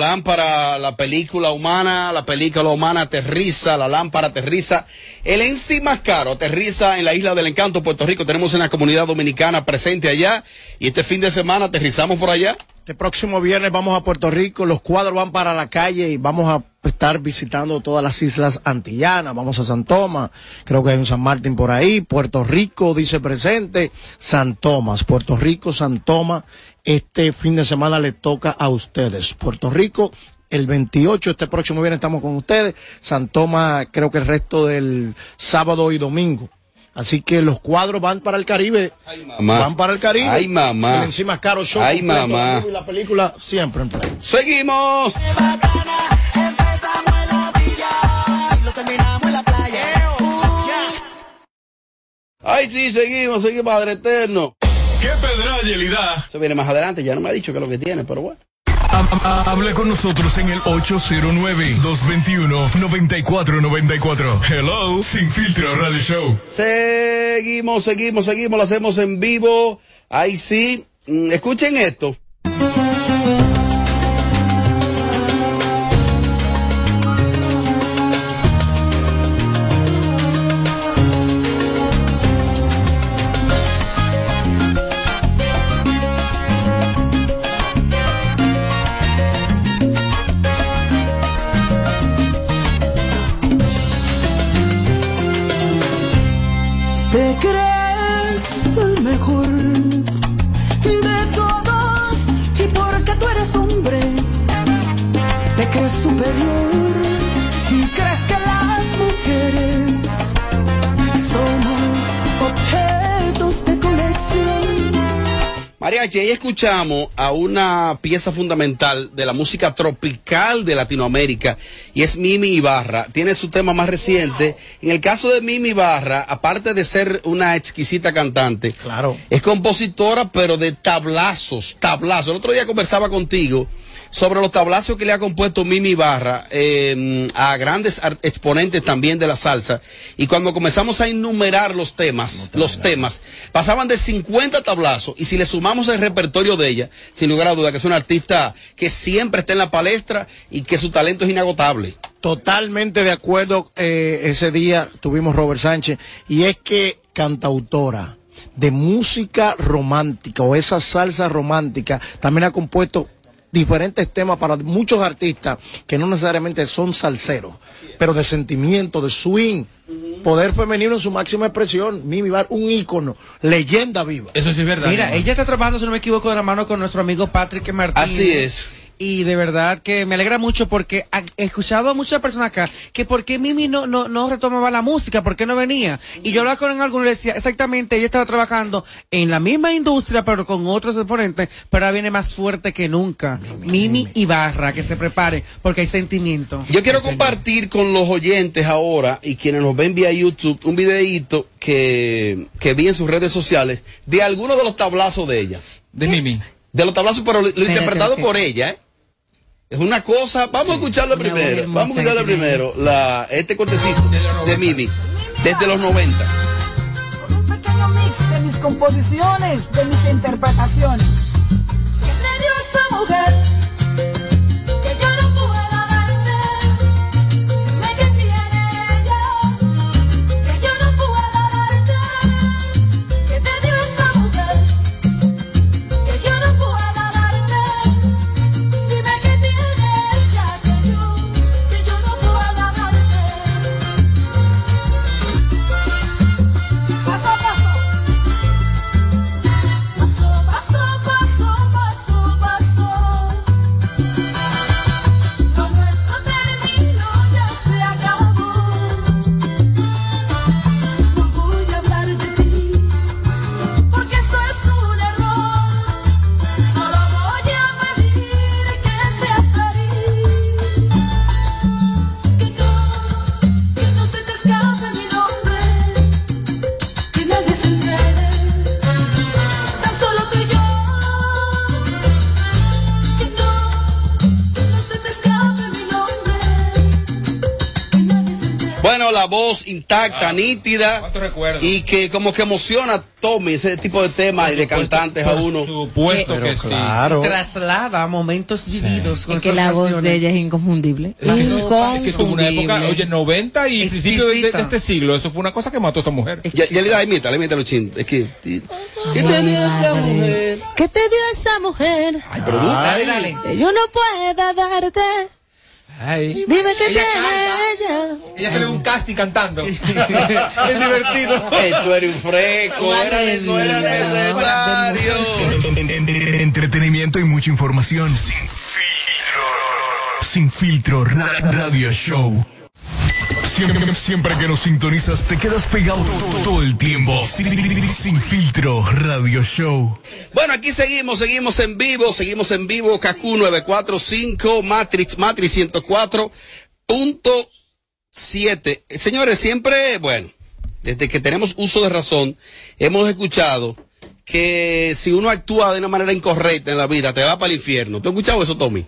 lámpara, la película humana, la película humana aterriza, la lámpara aterriza. El en sí más caro aterriza en la isla del encanto, Puerto Rico. Tenemos una comunidad dominicana presente allá. Y este fin de semana aterrizamos por allá. Este próximo viernes vamos a Puerto Rico, los cuadros van para la calle y vamos a estar visitando todas las islas antillanas, vamos a San Tomás, creo que hay un San Martín por ahí, Puerto Rico dice presente, San Tomás, Puerto Rico, San Tomás, este fin de semana le toca a ustedes, Puerto Rico, el 28, este próximo viernes estamos con ustedes, San Tomás creo que el resto del sábado y domingo. Así que los cuadros van para el Caribe. Van para el Caribe. Ay, mamá. El encima caro show. Ay, mamá. Y la película siempre en play. Seguimos. Ay, sí, seguimos, seguimos, Padre Eterno. ¿Qué pedra Yelida? Eso viene más adelante, ya no me ha dicho qué es lo que tiene, pero bueno. Hable con nosotros en el 809-221-9494. Hello, Sin Filtro Radio Show. Seguimos, seguimos, seguimos, lo hacemos en vivo. Ahí sí. Mm, Escuchen esto. Te crees Mariachi, ahí escuchamos a una pieza fundamental de la música tropical de Latinoamérica y es Mimi Ibarra. Tiene su tema más reciente. En el caso de Mimi Ibarra, aparte de ser una exquisita cantante, Claro. es compositora, pero de tablazos, tablazos. El otro día conversaba contigo sobre los tablazos que le ha compuesto Mimi Ibarra eh, a grandes exponentes también de la salsa. Y cuando comenzamos a enumerar los temas, los temas, pasaban de 50 tablazos. Y si le sumamos el repertorio de ella, sin lugar a duda que es una artista que siempre está en la palestra y que su talento es inagotable. Totalmente de acuerdo. eh, ese día tuvimos Robert Sánchez y es que cantautora de música romántica o esa salsa romántica también ha compuesto diferentes temas para muchos artistas que no necesariamente son salseros, pero de sentimiento, de swing, poder femenino en su máxima expresión. Mimi Bar, un ícono, leyenda viva. Eso sí es verdad. Mira, ella está trabajando, si no me equivoco, de la mano con nuestro amigo Patrick Martínez. Así es. Y de verdad que me alegra mucho porque he escuchado a muchas personas acá que por qué Mimi no, no, no retomaba la música, por qué no venía. Y yo hablaba con algunos y le decía, exactamente, ella estaba trabajando en la misma industria, pero con otros exponentes, pero ahora viene más fuerte que nunca. Mimi, Ibarra, que se prepare, porque hay sentimiento. Yo quiero compartir con los oyentes ahora y quienes nos ven vía YouTube un videíto que, que vi en sus redes sociales de algunos de los tablazos de ella. De Mimi. De los tablazos, pero lo, lo interpretado por ella, ¿eh? Es una cosa. Vamos a escucharlo Una primero. Vamos a tiene. primero. La, este cortecito de Mimi. Desde los 90. Un pequeño mix de mis composiciones, de mis interpretaciones. ¿Qué esa mujer? Voz intacta, nítida. Y que como que emociona a Tommy ese tipo de temas y de cantantes a Por uno. supuesto Pero que sí. claro. Traslada momentos vividos. con Es que la voz de ella es inconfundible. Es que, eso- es que fue una época, Inconfundible. oye, 90 y principio de, de- de Exquisita. este siglo. Eso fue una cosa que mató a esa mujer. Ya, ya le da, imítalo, imítalo, chin. Es que. ¿Qué te dio esa mujer? ¿Qué te dio esa mujer? Ay, pero dale, Dale. Que yo no pueda darte. Ay. Dime qué Ella tiene canta. ella. Ella salió un casting cantando. Es divertido. Ey, tú eres un fresco, era, no era atrevido. necesario. Entretenimiento y mucha información. Sin filtro. Sin filtro. Ra- Radio Show. Siempre, siempre que nos sintonizas te quedas pegado todo el tiempo. Sin, sin filtro. Radio Show. Bueno, aquí seguimos, seguimos en vivo, seguimos en vivo, KQ 945, Matrix, Matrix 104.7. Eh, Señores, siempre, bueno, desde que tenemos uso de razón, hemos escuchado que si uno actúa de una manera incorrecta en la vida, te va para el infierno. ¿Tú has escuchado eso, Tommy?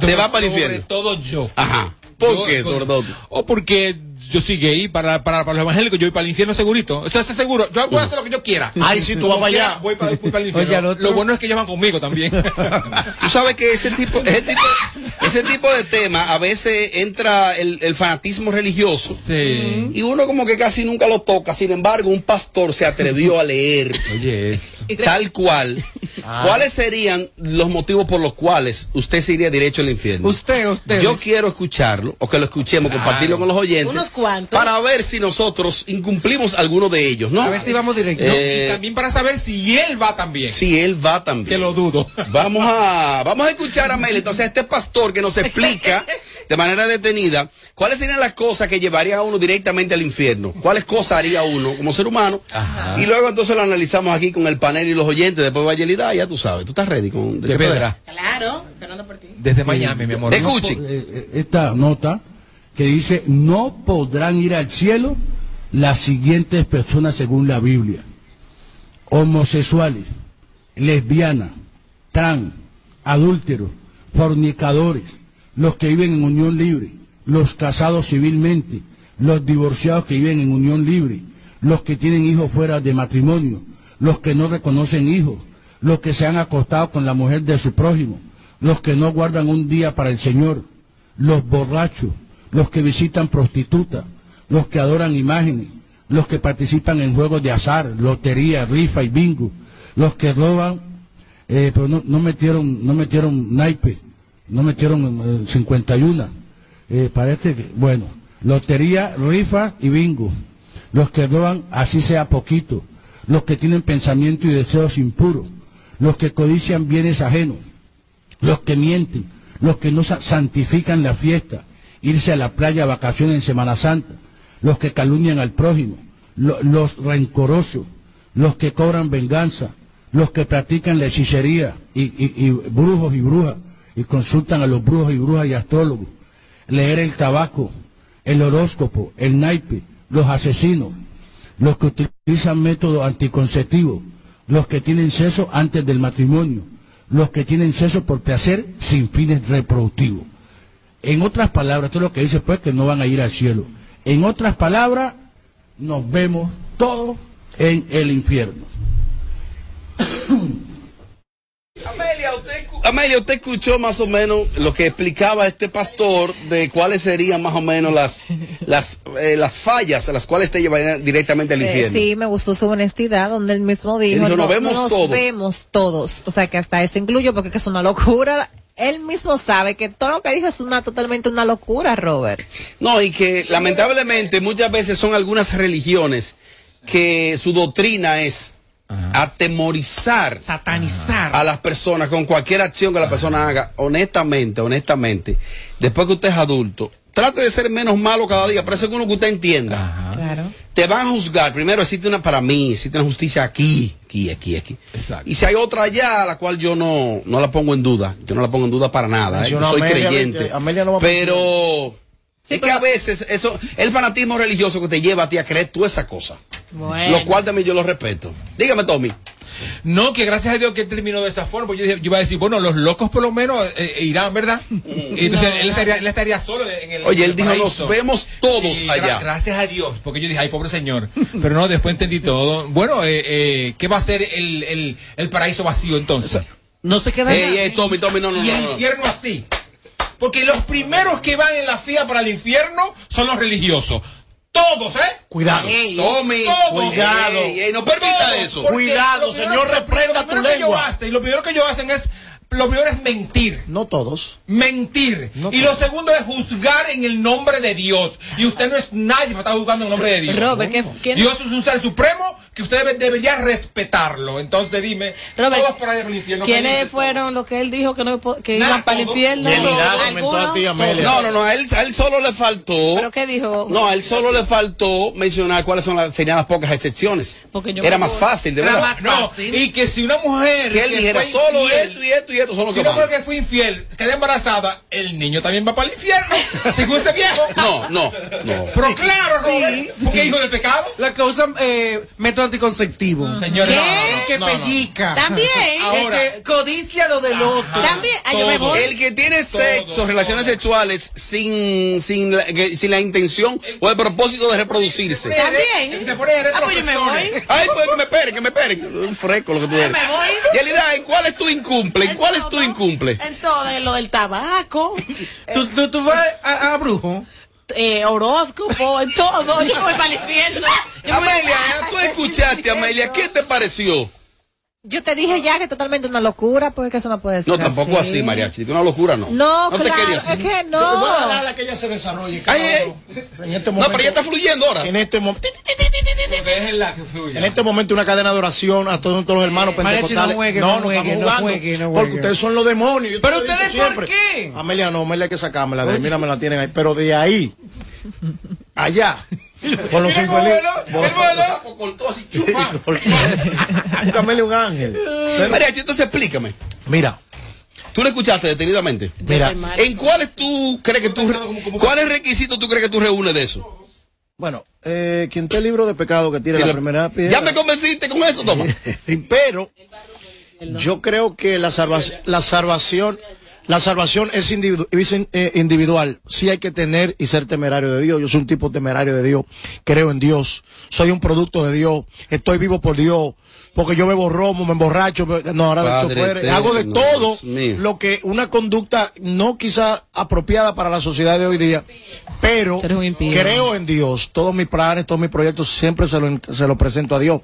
Te va para el Sobre infierno. todo yo. Ajá. ¿Por Yo, qué, sobre todo? O porque yo soy gay, para, para, para los evangélicos yo voy para el infierno segurito. Eso está seguro. Yo voy a hacer lo que yo quiera. Ay, si tú vas para allá. Voy para, voy para el infierno. Oye, Lo bueno es que ellos van conmigo también. Tú sabes que ese tipo, ese tipo, ese tipo de tema, a veces entra el, el fanatismo religioso. sí. Y uno como que casi nunca lo toca. Sin embargo, un pastor se atrevió a leer Oye, eso. tal cual. ¿Cuáles serían los motivos por los cuales usted se iría derecho al infierno? Usted, usted. Yo quiero escucharlo, o que lo escuchemos, compartirlo con los oyentes. Unos cuantos. Para ver si nosotros incumplimos alguno de ellos, ¿no? A ver si vamos directo. Eh, y también para saber si él va también. Si él va también. Que lo dudo. Vamos a, vamos a escuchar a Mel, entonces este pastor que nos explica de manera detenida cuáles serían las cosas que llevarían a uno directamente al infierno, cuáles cosas haría uno como ser humano, Ajá. y luego entonces lo analizamos aquí con el panel y los oyentes, después va Yelida, ya tú sabes, tú estás ready con De Pedra. Claro, esperando por ti. Desde Miami, mi amor. Escuchen. eh, eh, esta nota que dice no podrán ir al cielo las siguientes personas según la Biblia. Homosexuales, lesbianas, trans, adúlteros, fornicadores, los que viven en unión libre, los casados civilmente, los divorciados que viven en unión libre, los que tienen hijos fuera de matrimonio, los que no reconocen hijos, los que se han acostado con la mujer de su prójimo, los que no guardan un día para el Señor, los borrachos, los que visitan prostitutas, los que adoran imágenes, los que participan en juegos de azar, lotería, rifa y bingo, los que roban, eh, pero no, no metieron, no metieron naipe, no metieron eh, 51. Eh, parece que, bueno, lotería, rifa y bingo. Los que roban, así sea poquito. Los que tienen pensamiento y deseos impuros. Los que codician bienes ajenos. Los que mienten. Los que no sa- santifican la fiesta. Irse a la playa a vacaciones en Semana Santa. Los que calumnian al prójimo. lo- los rencorosos. Los que cobran venganza. Los que practican la hechicería y, y- y brujos y brujas. Y consultan a los brujos y brujas y astrólogos leer el tabaco, el horóscopo, el naipe, los asesinos, los que utilizan métodos anticonceptivos, los que tienen sexo antes del matrimonio, los que tienen sexo por placer sin fines reproductivos. En otras palabras, esto es lo que dice pues que no van a ir al cielo. En otras palabras, nos vemos todos en el infierno. Amelia usted, escu- Amelia, usted escuchó más o menos lo que explicaba este pastor de cuáles serían más o menos las, las, eh, las fallas a las cuales te llevarían directamente al Eh, infierno. sí, me gustó su honestidad, donde él mismo dijo, dijo, no, "Nos vemos nos todos". vemos todos. O sea, que hasta eso incluyo, porque que es una locura. Él mismo sabe que todo lo que dijo es una totalmente una locura, Robert. No, y que lamentablemente muchas veces son algunas religiones que su doctrina es atemorizar Satanizar. a las personas con cualquier acción que la persona haga. Honestamente, honestamente, después que usted es adulto, trate de ser menos malo cada día, pero eso es uno que usted entienda. Claro. Te van a juzgar. Primero existe una para mí, existe una justicia aquí, aquí, aquí, aquí. Exacto. Y si hay otra allá, la cual yo no, no la pongo en duda. Yo no la pongo en duda para nada. ¿eh? Yo Mencionó soy Amelia, creyente. Amelia no va a pero Sí, es que pero- a veces eso, el fanatismo religioso que te lleva a ti a creer tú esa cosa. Bueno. Lo cual también yo lo respeto. Dígame, Tommy. No, que gracias a Dios que él terminó de esa forma. Yo, dije- yo iba a decir, bueno, los locos por lo menos eh, eh, irán, ¿verdad? Y entonces él, estaría, él estaría solo en el. Oye, él el dijo, paraíso. nos vemos todos Sí, gra- allá. gracias a Dios, porque yo dije, ay, pobre señor. Pero no, después entendí todo. Bueno, eh, eh, ¿qué va a ser el, el, el paraíso vacío entonces? No se queda Ey, nada. ey, Tommy, Tommy, no, no, y no, el no. infierno así. Porque los primeros que van en la fila para el infierno son los religiosos. Todos, ¿eh? Cuidado. Tommy, Todos. Cuidado. Ey, ey, no permita Todos, eso. Cuidado, señor, reprenda lo primero tu que ellos lengua. hacen- y lo primero que ellos hacen es, lo primero es mentir. No todos. Mentir. No y lo segundo es juzgar en el nombre de Dios. Y usted no es nadie para estar juzgando en el nombre de Dios. Robert, ¿qué- Dios es un ser supremo que usted debe- debería respetarlo. Entonces dime, Robert, todos para el infierno. ¿Quiénes felices fueron los que él dijo que, no, que Nada, iban para el infierno? Yelida comentó a ti, Amelia. No, no, no, a él, a él solo le faltó. ¿Pero qué dijo? No, a él solo le faltó mencionar cuáles son las, serían las pocas excepciones. Porque yo Era más fácil, de verdad. más- no, y que si una mujer Que él dijera fue solo infiel, esto y esto y esto son los si que una mujer que fue infiel queda embarazada, el niño también va para el infierno. según este viejo. No, no, no. Pero claro, Robert, porque hijo del pecado. La que usan eh, método anticonceptivo. Señor, ¿Qué? no, El que No, no. pellica. También. Ahora. El que codicia lo del otro. También. Ah, yo me voy. El que tiene sexo, todo. relaciones sexuales sin, sin, la, que- sin la intención o el propósito de reproducirse. También. Se pone Ah, pues yo me voy. Ay, pues que me esperen, que me esperen. Un fresco lo que tú eres. me voy. Yelida, ¿en cuáles tú incumple? ¿En cuáles tú incumple? En todo, en lo del tabaco, ¿Tú, tú, tú vas a, a brujo. Eh, horóscopo, en todo. Yo me voy para el infierno. Amelia, tú escuchaste, Amelia, ¿qué te pareció? Yo te dije ya que es totalmente una locura, porque eso no puede ser. No, tampoco así, Mariachi, una locura no. No, te claro, querías. es que Voy a no. dejarla que ella se desarrolle. Ay, ay. uno. En este No, momento, pero ya está fluyendo ahora. en este momento, Déjenla que fluya. en este momento una cadena de oración a todos, todos los hermanos Mariachi, pentecostales. no juegue, no juegue, estamos no jugando, juegue, no Porque ustedes son los demonios. yo te ¿Pero ustedes por siempre. qué? Amelia no, Amelia hay que sacármela de ahí. Mira, me la tienen ahí. Pero de ahí, allá, con los vuela, él vuela. Cortó así, chupa. Búscamele un ángel. Mariachi, entonces explícame. Mira, ¿Tú lo escuchaste detenidamente? mira. ¿En cuáles tú crees que tú... ¿Cuáles requisitos tú crees que tú reúnes de eso? Bueno, eh, quien esté libro de pecado que tire la primera piedra. ¿Ya me convenciste con eso, toma? Pero yo creo que la, salva- la salvación, la salvación es, individu- es in- eh, individual. Sí hay que tener y ser temerario de Dios. Yo soy un tipo temerario de Dios. Creo en Dios. Soy un producto de Dios. Estoy vivo por Dios. Porque yo bebo romo, me emborracho, me- no, ahora de Padre chofer, eterno, hago de todo lo que una conducta no quizá apropiada para la sociedad de hoy día, pero creo en Dios. Todos mis planes, todos mis proyectos siempre se lo, se lo presento a Dios.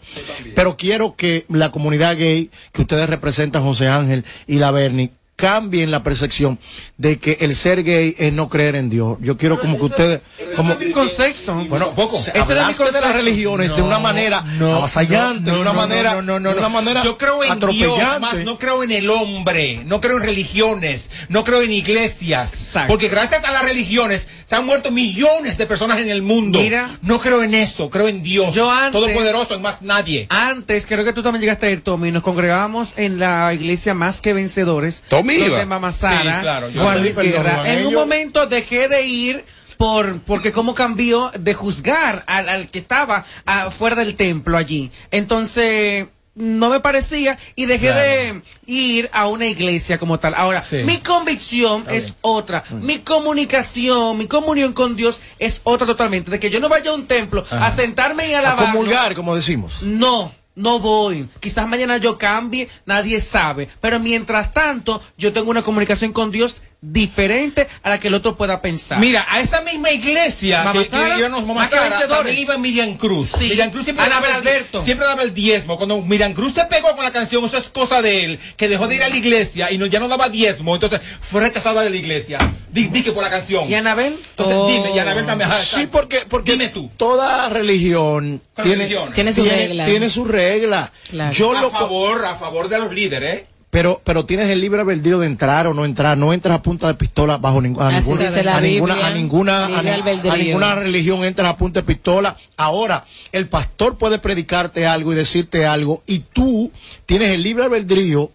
Pero quiero que la comunidad gay que ustedes representan, José Ángel y la Bernie, cambien la percepción de que el ser gay es no creer en Dios. Yo quiero como que ustedes, como, Mi concepto. bueno, Ese era mi hablaste de las religiones de una manera avasallante, de una manera, no, no, no, de una no. manera Yo creo en Dios, más no creo en el hombre, no creo en religiones, no creo en iglesias. Exacto. Porque gracias a las religiones se han muerto millones de personas en el mundo. Mira. no creo en eso, creo en Dios. Yo antes- Todopoderoso y más nadie. Antes, creo que tú también llegaste a ir, Tommy, nos congregábamos en la iglesia Más que Vencedores. Tommy iba. donde Mamá Sara, Sí, claro, yo Juan pedí Luis Guerra. En un momento dejé de ir por porque cómo cambió de juzgar al, al que estaba ah, fuera del templo allí. Entonces no me parecía y dejé de ir a una iglesia como tal. Ahora, Sí. mi convicción es otra. Mi comunicación, mi comunión con Dios es otra totalmente. De que yo no vaya a un templo a sentarme y a alabar. comulgar, como decimos. No, no voy. Quizás mañana yo cambie, nadie sabe. Pero mientras tanto, yo tengo una comunicación con Dios diferente a la que el otro pueda pensar. Mira, a esa misma iglesia Mamá que, que Sara, íbamos, Mamá más que Sara, vencedores. iba Miriam Cruz. Sí. Miriam Cruz siempre Anabel daba el- Alberto. Siempre daba el diezmo. Cuando Miriam Cruz se pegó con la canción, eso es cosa de él, que dejó de ir a la iglesia y no, ya no daba diezmo, entonces fue rechazada de la iglesia. Di, di que por la canción. ¿Y Anabel? Entonces, Oh. dime, y Anabel también. ajá, Sí, porque, porque Dime tú. toda religión ¿Cuál tiene? Tiene su tiene, regla. tiene su regla. Claro. Yo a lo favor, a favor de los líderes, ¿eh? Pero, pero tienes el libre albedrío de entrar o no entrar. No entras a punta de pistola bajo a, ninguna, a ninguna, a ninguna, a ninguna religión entras a punta de pistola. Ahora, el pastor puede predicarte algo y decirte algo y tú tienes el libre albedrío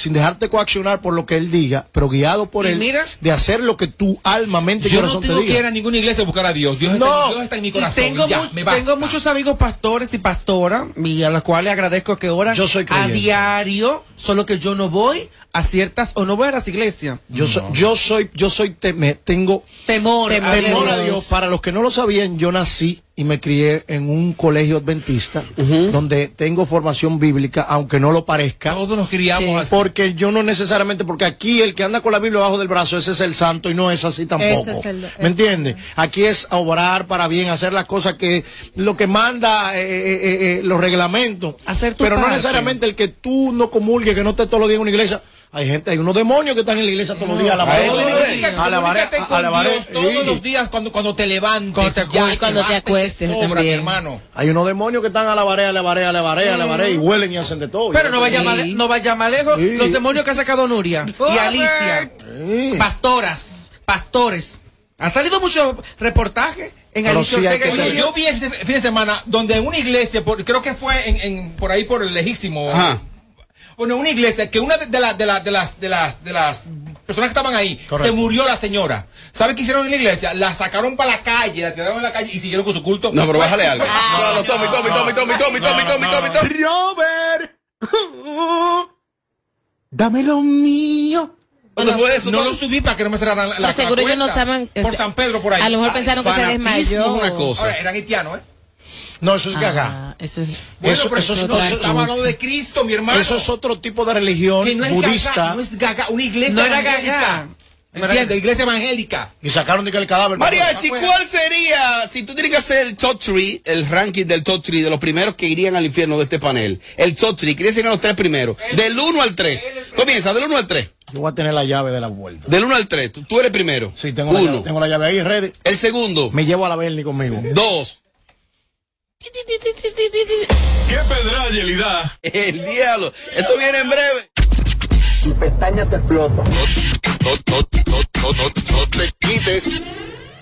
sin dejarte coaccionar por lo que él diga, pero guiado por Y él, mira- de hacer lo que tu alma, mente y Yo no corazón te tengo que ir diga. a ninguna iglesia a buscar a Dios. Dios, No. está, Dios está en mi Y corazón. tengo, y ya, mu- me basta. tengo muchos amigos pastores y pastoras y a los cuales agradezco que oran Yo soy a diario, solo que yo no voy a ciertas o no voy a las iglesias. Yo soy, yo soy, yo soy, teme- tengo Temor, Temor. a temor a Dios. Dios. Para los que no lo sabían, yo nací y me crié en un colegio adventista, donde tengo formación bíblica, aunque no lo parezca. Todos nos criamos Sí. así. Porque yo no necesariamente, porque aquí el que anda con la Biblia bajo del brazo, ese es el santo y no es así tampoco. Ese es el- ¿Me entiendes? Aquí es obrar para bien, hacer las cosas que, lo que manda eh, eh, eh, eh, los reglamentos. Hacer tu Pero no necesariamente el que tú no comulgues, que no estés todos los días en una iglesia. Hay gente, hay unos demonios que están en la iglesia todos los días. a comunícate con alabaré. Dios todos los días cuando, cuando te levantes. Cuando te ya, acuestes. Cuando te acuestes sobra, también. mi hermano. Hay unos demonios que están alabaré, alabaré, alabaré, alabaré y huelen y hacen de todo. Pero no vaya, Sí. mal, no vaya más lejos. Sí. Los demonios que ha sacado Nuria y Alicia. Sí. Pastoras, pastores. Han salido muchos reportajes en Alicia sí Oye, yo vi este fin de semana donde en una iglesia, por- creo que fue en, en- por ahí por el lejísimo. Ajá. Bueno, una iglesia que una de, de, la- de, la- de las de las de las personas que estaban ahí Correcto. se murió la señora. ¿Sabe qué hicieron en la iglesia? La sacaron para la calle, la tiraron en la calle y siguieron con su culto. No, pero bájale algo. Ah, No, no, Tommy, Tommy, Tommy, Tommy, Tommy, Tommy, Tommy, Tommy, Tommy. Robert, dame lo mío. ¿Dónde fue eso? No Tommy? lo subí para que no me cerraran la, la, seguro la ellos no saben. Por San Pedro, por ahí. A lo mejor pensaron que se desmayó. es una cosa. Ahora, eran haitianos, ¿eh? No, eso es gaga. Ah, eso es. Bueno, Eso- pero eso es- no, eso- de Cristo, mi hermano. Eso es otro tipo de religión que no es budista. gaga, no es gaga, una iglesia No era gaga. ¿Entiendes? Iglesia evangélica. Y sacaron de que el cadáver. Mariachi. ¿cuál sería, si tú tienes que hacer el top 3, el ranking del top 3 de los primeros que irían al infierno de este panel? El top 3, ¿quieres decir los tres primeros? Del 1 al 3. Comienza, del 1 al 3. Yo voy a tener la llave de la vuelta. Del 1 al 3. Tú, tú eres primero. Sí, tengo la, llave, tengo la llave ahí, ready. El segundo. Me llevo a la Bernie conmigo. Dos. ¡Qué pedralidad! El diablo. Eso viene en breve. Tu pestaña te no, no, no, no, no te quites.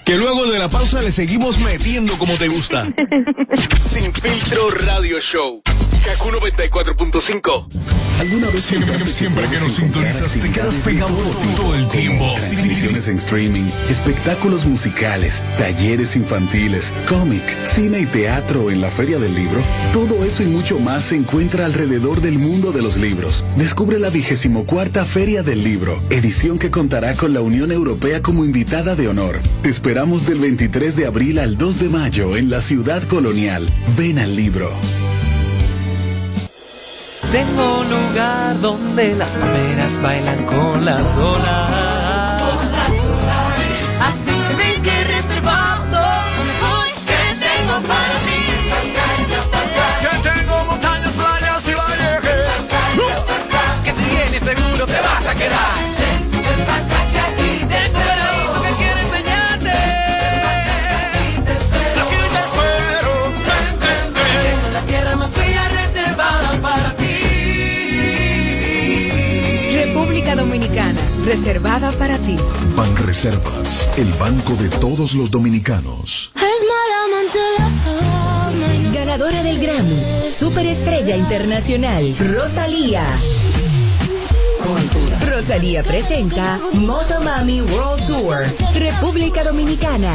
Que luego de la pausa le seguimos metiendo como te gusta. Sin filtro radio show. Kaku 94.5. ¿Alguna vez Siempre, que nos sintonizas te quedas pegado todo el tiempo. Transmisiones en streaming, espectáculos musicales, talleres infantiles, cómic, cine y teatro en la Feria del Libro. Todo eso y mucho más se encuentra alrededor del mundo de los libros. Descubre la vigésimo cuarta Feria del Libro, edición que contará con la Unión Europea como invitada de honor. Te esperamos del 23 de abril al 2 de mayo en la ciudad colonial. Ven al libro. Tengo un lugar donde las palmeras bailan con las olas. Reservada para ti. Ban Reservas, el banco de todos los dominicanos. Ganadora del Grammy, Superestrella Internacional, Rosalía. Rosalía presenta Motomami World Tour, República Dominicana.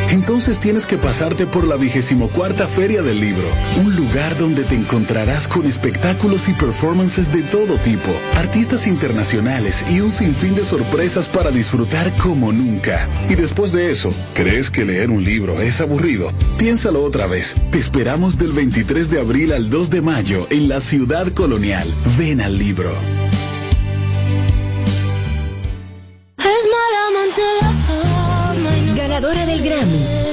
Entonces tienes que pasarte por la vigésimo cuarta Feria del Libro, un lugar donde te encontrarás con espectáculos y performances de todo tipo, artistas internacionales y un sinfín de sorpresas para disfrutar como nunca. Y después de eso, ¿crees que leer un libro es aburrido? Piénsalo otra vez. Te esperamos del 23 de abril al 2 de mayo en la ciudad colonial. Ven al libro.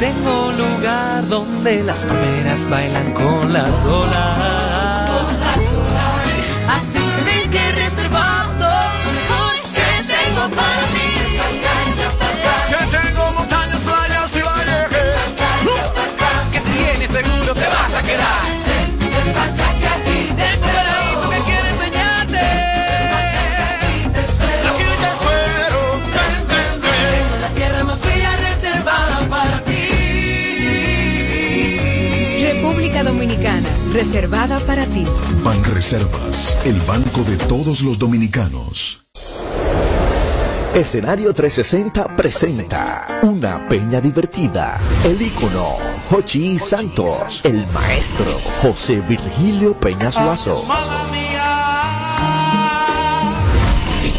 Tengo lugar donde las palmeras bailan con las olas. Reservada para ti. Banreservas, el banco de todos los dominicanos. Escenario 360 presenta una peña divertida. El ícono Jochi Santos, el maestro José Virgilio Peña Suazo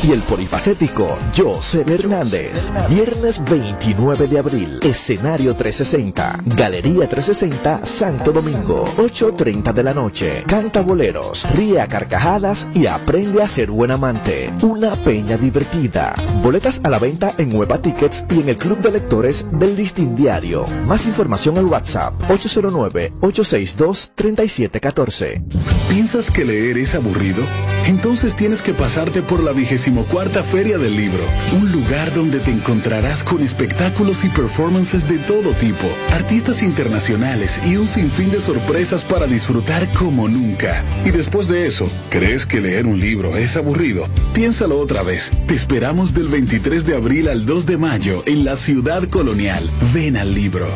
y el polifacético José Hernández. Viernes 29 de abril, escenario 360, Galería 360, Santo Domingo, 8.30 de la noche. Canta boleros, ríe a carcajadas y aprende a ser buen amante. Una peña divertida. Boletas a la venta en Hueva Tickets y en el Club de Lectores del Listín Diario. Más información al WhatsApp 809-862-3714. ¿Piensas que leer es aburrido? Entonces tienes que pasarte por la vigésimo cuarta Feria del Libro, un lugar donde te encontrarás con espectáculos y performances de todo tipo, artistas internacionales y un sinfín de sorpresas para disfrutar como nunca. Y después de eso, ¿crees que leer un libro es aburrido? Piénsalo otra vez. Te esperamos del 23 de abril al 2 de mayo en la ciudad colonial. Ven al libro.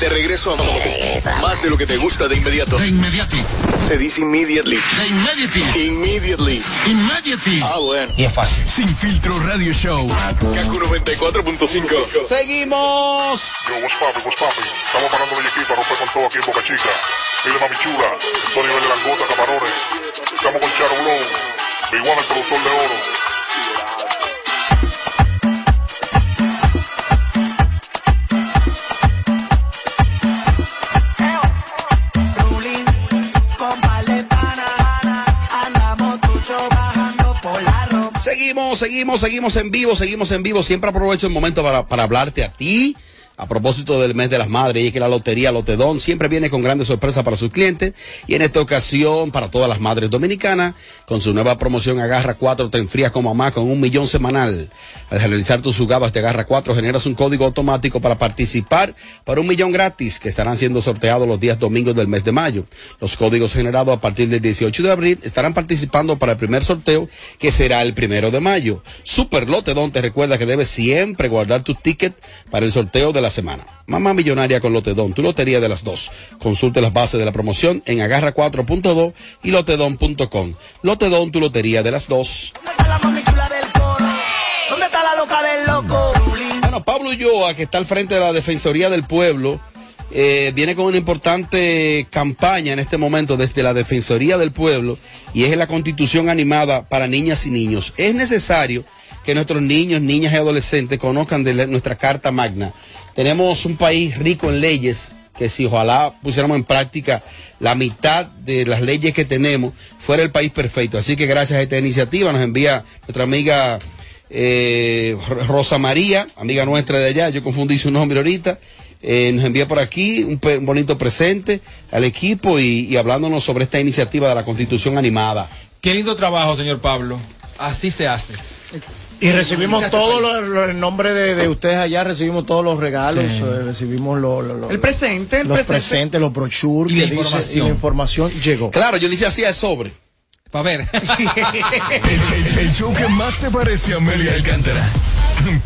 De regreso a más de lo que te gusta de inmediato. De inmediati. Se dice immediately. De immediately. Immediately. Immediately. Ah, bueno. Y es fácil. Sin filtro radio show. Kaku 94.5. Seguimos. Yo, what's poppin', what's poppin'? Estamos parando de aquí para romper con todo aquí en Boca Chica. Pide mami chula, Tony de Langota, Camarones. Estamos con Charo Blow, Big One, el productor de oro. Seguimos, seguimos, seguimos en vivo, seguimos en vivo. Siempre aprovecho el momento para, para hablarte a ti. A propósito del mes de las madres, y es que la lotería Lotedón siempre viene con grandes sorpresas para sus clientes. Y en esta ocasión, para todas las madres dominicanas, con su nueva promoción Agarra 4, te enfrías como mamá con un millón semanal. Al realizar tus jugadas de Agarra 4, generas un código automático para participar para un millón gratis que estarán siendo sorteados los días domingos del mes de mayo. Los códigos generados a partir del 18 de abril estarán participando para el primer sorteo que será el primero de mayo. Super Lotedón te recuerda que debes siempre guardar tu ticket para el sorteo de la semana. Mamá Millonaria con Lotedón, tu lotería de las dos. Consulte las bases de la promoción en agarra4.do y lotedón.com. Lotedón, tu lotería de las dos. ¿Dónde está la loca del loco? Bueno, Pablo Ulloa, que está al frente de la Defensoría del Pueblo, eh, viene con una importante campaña en este momento desde la Defensoría del Pueblo y es la constitución animada para niñas y niños. Es necesario que nuestros niños, niñas y adolescentes conozcan de la- nuestra Carta Magna. Tenemos un país rico en leyes que si ojalá pusiéramos en práctica la mitad de las leyes que tenemos, fuera el país perfecto. Así que gracias a esta iniciativa nos envía nuestra amiga eh, Rosa María, amiga nuestra de allá, yo confundí su nombre ahorita, eh, nos envía por aquí un, pe- un bonito presente al equipo y, y hablándonos sobre esta iniciativa de la Constitución animada. Qué lindo trabajo, señor Pablo. Así se hace. Y recibimos todo lo, lo- el nombre de, de ustedes allá, recibimos todos los regalos, Sí. eh, recibimos lo- lo- lo- El presente, el los presente. presentes, los brochures Y la que dice y información. la información llegó. Claro, yo le hice así al sobre. Para ver. El, el- el show que más se parece a Amelia Alcántara.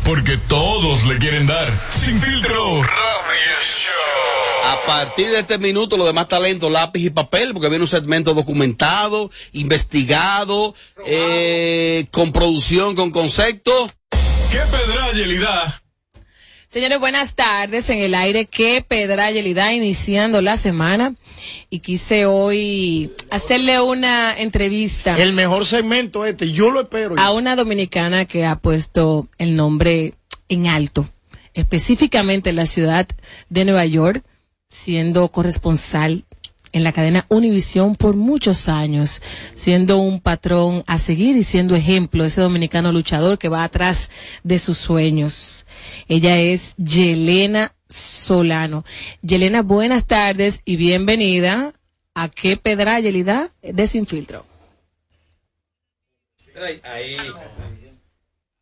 Porque todos le quieren dar. Sin filtro. Radio Show. A partir de este minuto, lo demás talento, lápiz y papel, porque viene un segmento documentado, investigado, eh, con producción, con concepto. ¿Qué pedra da? Señores, buenas tardes en el aire. Qué pedra Yelida iniciando la semana y quise hoy hacerle una entrevista El mejor segmento este, yo lo espero. a una dominicana que ha puesto el nombre en alto, específicamente en la ciudad de Nueva York, siendo corresponsal en la cadena Univisión por muchos años, siendo un patrón a seguir y siendo ejemplo ese dominicano luchador que va atrás de sus sueños. Ella es Yelena Solano. Yelena, buenas tardes y bienvenida a qué pedra Yelida de Sin Filtro.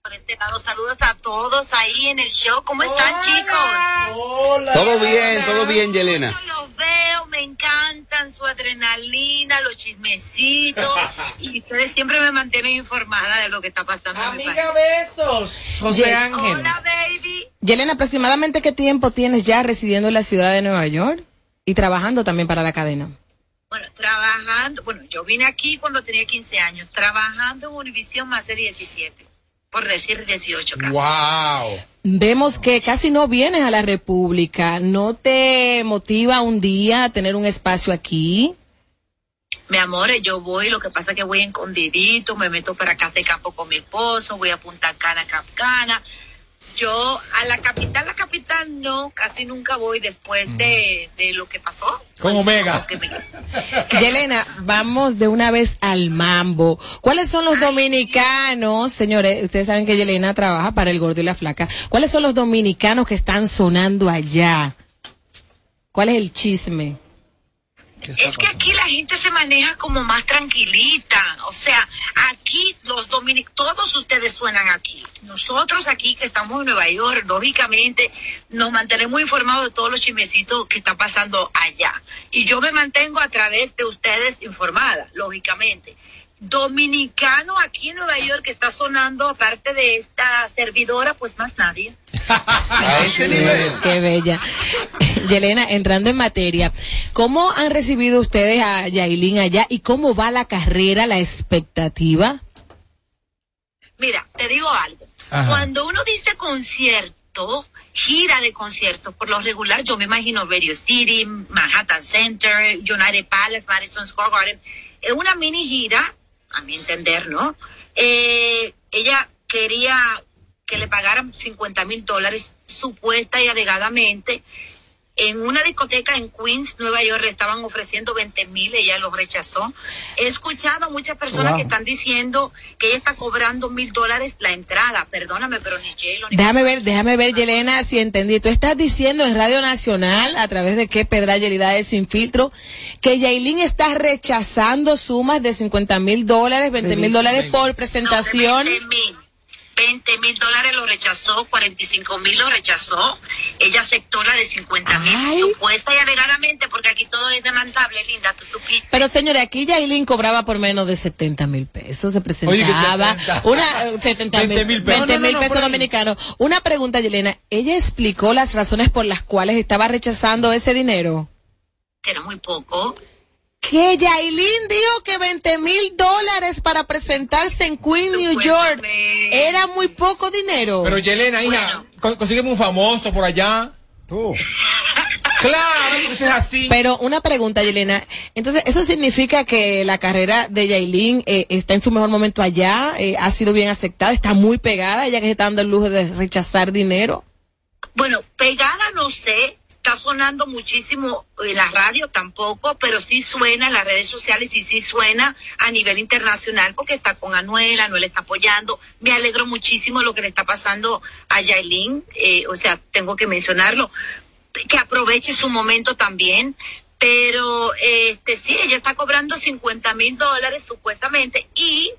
Por este lado, saludos a todos ahí en el show. ¿Cómo están, chicos? Todo bien, todo bien, Yelena. Los veo, me encantan su adrenalina, los chismecitos. y ustedes siempre me mantienen informada de lo que está pasando. Amiga, besos. José Ye- Ángel. Hola, baby. Yelena, aproximadamente qué tiempo tienes ya residiendo en la ciudad de Nueva York y trabajando también para la cadena. Bueno, trabajando, bueno, yo vine aquí cuando tenía 15 años, trabajando en Univision más de 17, por decir 18 casi. Wow. Vemos que casi no vienes a la República. ¿No te motiva un día a tener un espacio aquí? Mi amor, yo voy, lo que pasa es que voy escondidito, me meto para casa de campo con mi esposo, voy a Punta Cana, Capcana. Yo a la capital, la capital no, casi nunca voy después de, de lo que pasó. Con Omega. Que me- Yelena, vamos de una vez al mambo. ¿Cuáles son los dominicanos, señores? Ustedes saben que Yelena trabaja para el gordo y la flaca. ¿Cuáles son los dominicanos que están sonando allá? ¿Cuál es el chisme? Es que aquí la gente se maneja como más tranquilita. O sea, aquí los dominicanos, todos ustedes suenan aquí. Nosotros aquí que estamos en Nueva York, lógicamente nos mantenemos informados de todos los chismecitos que está pasando allá. Y yo me mantengo a través de ustedes informada, lógicamente. Dominicano aquí en Nueva York que está sonando, aparte de esta servidora, pues más nadie. A ese nivel. Qué bella. Yelena, entrando en materia, ¿cómo han recibido ustedes a Yailin allá y cómo va la carrera, la expectativa? Mira, te digo algo. Ajá. Cuando uno dice concierto, gira de conciertos, por lo regular yo me imagino Radio City, Manhattan Center, United Palace, Madison Square Garden. Es una mini gira, a mi entender, ¿no? Eh, ella quería que le pagaran 50 mil dólares, supuesta y alegadamente. En una discoteca en Queens, Nueva York, le estaban ofreciendo 20 mil, ella lo rechazó. He escuchado a muchas personas Wow. que están diciendo que ella está cobrando mil dólares la entrada. Perdóname, pero ni J-Lo ni Déjame ver, déjame ver, Yelena, si entendí. Tú estás diciendo en Radio Nacional, a través de qué Pedra Yelida es sin filtro, que Yailin está rechazando sumas de 50 mil dólares, 20 mil dólares por presentación. 20 mil dólares lo rechazó, 45 mil lo rechazó. Ella aceptó la de 50 mil, supuesta y alegadamente, porque aquí todo es demandable, linda, tú supiste. Pero señores, aquí Yailin cobraba por menos de 70 mil pesos, se presentaba. Oye, que 70. Una, eh, 70 20 mil pesos. 20 No, no, mil no, pesos dominicanos. Una pregunta, Yelena. ¿Ella explicó las razones por las cuales estaba rechazando ese dinero? Que era muy poco. Que Yailin dijo que 20 mil dólares para presentarse en Queen, New York, era muy poco dinero. Pero Yelena, hija, con- consígueme un famoso por allá. Tú. Claro, eso es así. Pero una pregunta, Yelena. Entonces, ¿eso significa que la carrera de Yailin eh, está en su mejor momento allá? Eh, ¿Ha sido bien aceptada? ¿Está muy pegada? ¿Ya que se está dando el lujo de rechazar dinero? Bueno, pegada no sé, está sonando muchísimo en la radio tampoco, pero sí suena en las redes sociales y sí suena a nivel internacional porque está con Anuel, Anuel está apoyando. Me alegro muchísimo lo que le está pasando a Yailin, eh, o sea, tengo que mencionarlo, que aproveche su momento también. Pero, este, sí, ella está cobrando 50 mil dólares supuestamente y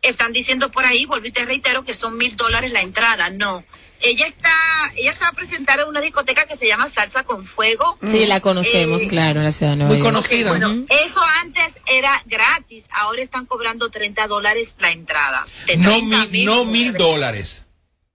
están diciendo por ahí, volví te reitero, que son mil dólares la entrada. No. Ella está, ella se va a presentar en una discoteca que se llama Salsa con Fuego. Sí, la conocemos, Eh, claro, en la ciudad de Nueva York. Ok, bueno, eso antes era gratis, ahora están cobrando 30 dólares la entrada. De No 30 mil, no mil dólares.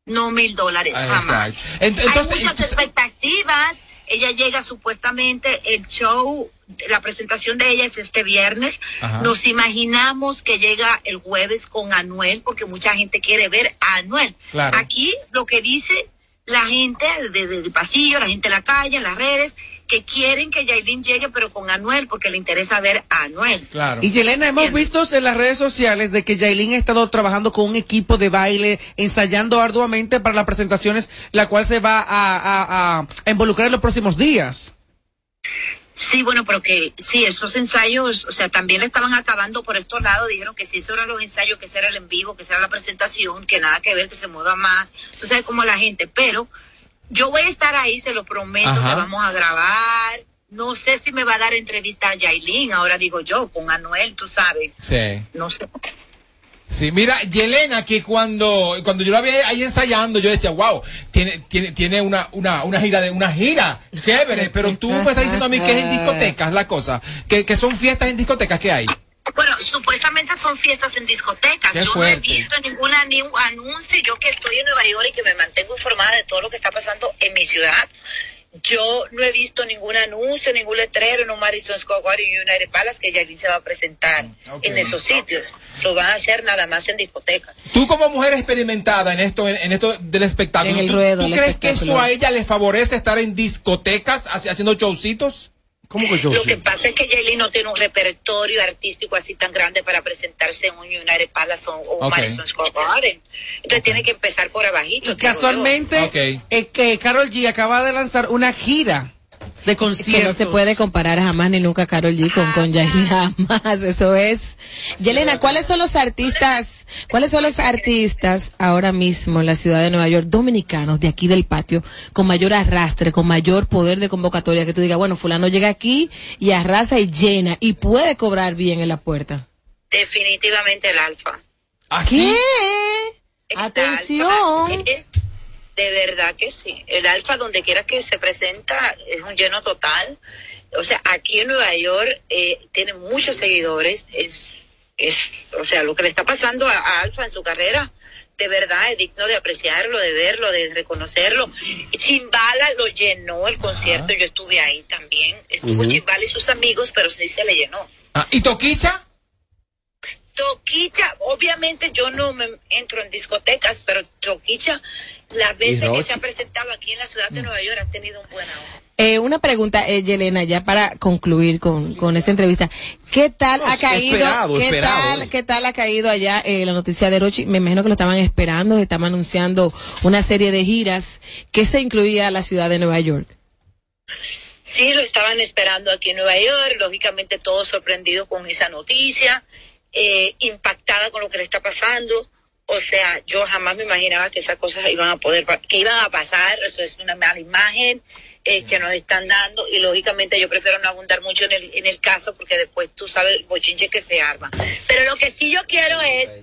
no mil dólares, Ah, jamás. exacto. Entonces- Hay muchas expectativas. Ella llega supuestamente, el show, la presentación de ella es este viernes. Ajá. Nos imaginamos que llega el jueves con Anuel, porque mucha gente quiere ver a Anuel. Claro. Aquí lo que dice la gente desde el pasillo, la gente en la calle, en las redes, que quieren que Yailin llegue, pero con Anuel, porque le interesa ver a Anuel. Y Yelena, hemos visto en las redes sociales de que Yailin ha estado trabajando con un equipo de baile, ensayando arduamente para las presentaciones, la cual se va a, a- involucrar en los próximos días. Sí, bueno, pero que sí, esos ensayos, o sea, también le estaban acabando por estos lados, dijeron que si eso eran los ensayos, que ese era el en vivo, que esa era la presentación, que nada que ver, que se mueva más, tú sabes como la gente, pero yo voy a estar ahí, se lo prometo, Ajá. que vamos a grabar, no sé si me va a dar entrevista a Yailin, ahora digo yo, con Anuel, tú sabes, Sí. no sé. Sí, mira, Yelena, que cuando, cuando yo la vi ahí ensayando, yo decía, wow, tiene, tiene, tiene una, una, una gira de, una gira chévere, pero tú me estás diciendo a mí que es en discotecas la cosa, que, que son fiestas en discotecas que hay. Bueno, supuestamente son fiestas en discotecas. Qué yo no he fuerte. visto ninguna ni un anuncio. Yo que estoy en Nueva York y que me mantengo informada de todo lo que está pasando en mi ciudad. Yo no he visto ningún anuncio, ningún letrero en un Madison Square Garden y United Palace que Yailin se va a presentar en esos sitios. Eso van a hacer nada más en discotecas. Tú como mujer experimentada en esto, en, en esto del espectáculo, En el ¿tú, ruedo tú crees que espectáculo. eso a ella le favorece estar en discotecas haci- haciendo showcitos? ¿Cómo que Lo que pasa es que Yailin no tiene un repertorio artístico así tan grande para presentarse en un United Palace o, o un Ok. Madison Square Garden. Entonces tiene que empezar por abajito. Y casualmente, es que Carol G acaba de lanzar una gira de que no se puede comparar jamás ni nunca Carol G con, con Yailin jamás. Eso es. Yelena, ¿cuáles son los artistas, cuáles son los artistas ahora mismo en la ciudad de Nueva York, dominicanos de aquí del patio, con mayor arrastre, con mayor poder de convocatoria? Que tú digas, bueno, fulano llega aquí y arrasa y llena y puede cobrar bien en la puerta. Definitivamente el alfa. ¿Qué? El Atención. Alfa, de verdad que sí. El alfa, donde quiera que se presenta, es un lleno total. O sea, aquí en Nueva York eh, tiene muchos seguidores. Es, es, o sea, lo que le está pasando a, a Alfa en su carrera, de verdad es digno de apreciarlo, de verlo, de reconocerlo. Chimbala lo llenó el concierto. Yo estuve ahí también. Estuvo. Chimbala y sus amigos, pero sí se le llenó. Ah, ¿Y Toquicha? Toquicha, obviamente yo no me entro en discotecas, pero Toquicha, las veces que se ha presentado aquí en la ciudad de Nueva York, ha tenido un buen auge. Eh, una pregunta, eh, Yelena, ya para concluir con, con esta entrevista. ¿Qué tal No, ha caído? esperado, ¿qué, esperado, tal, eh. ¿Qué tal ha caído allá eh, la noticia de Rochi? Me imagino que lo estaban esperando, estaban anunciando una serie de giras que se incluía a la ciudad de Nueva York. Sí, lo estaban esperando aquí en Nueva York, lógicamente todos sorprendidos con esa noticia, eh, impactada con lo que le está pasando. O sea, yo jamás me imaginaba que esas cosas iban a poder, que iban a pasar, eso es una mala imagen eh, que nos están dando y lógicamente yo prefiero no abundar mucho en el, en el caso porque después tú sabes el bochinche que se arma. Pero lo que sí yo quiero es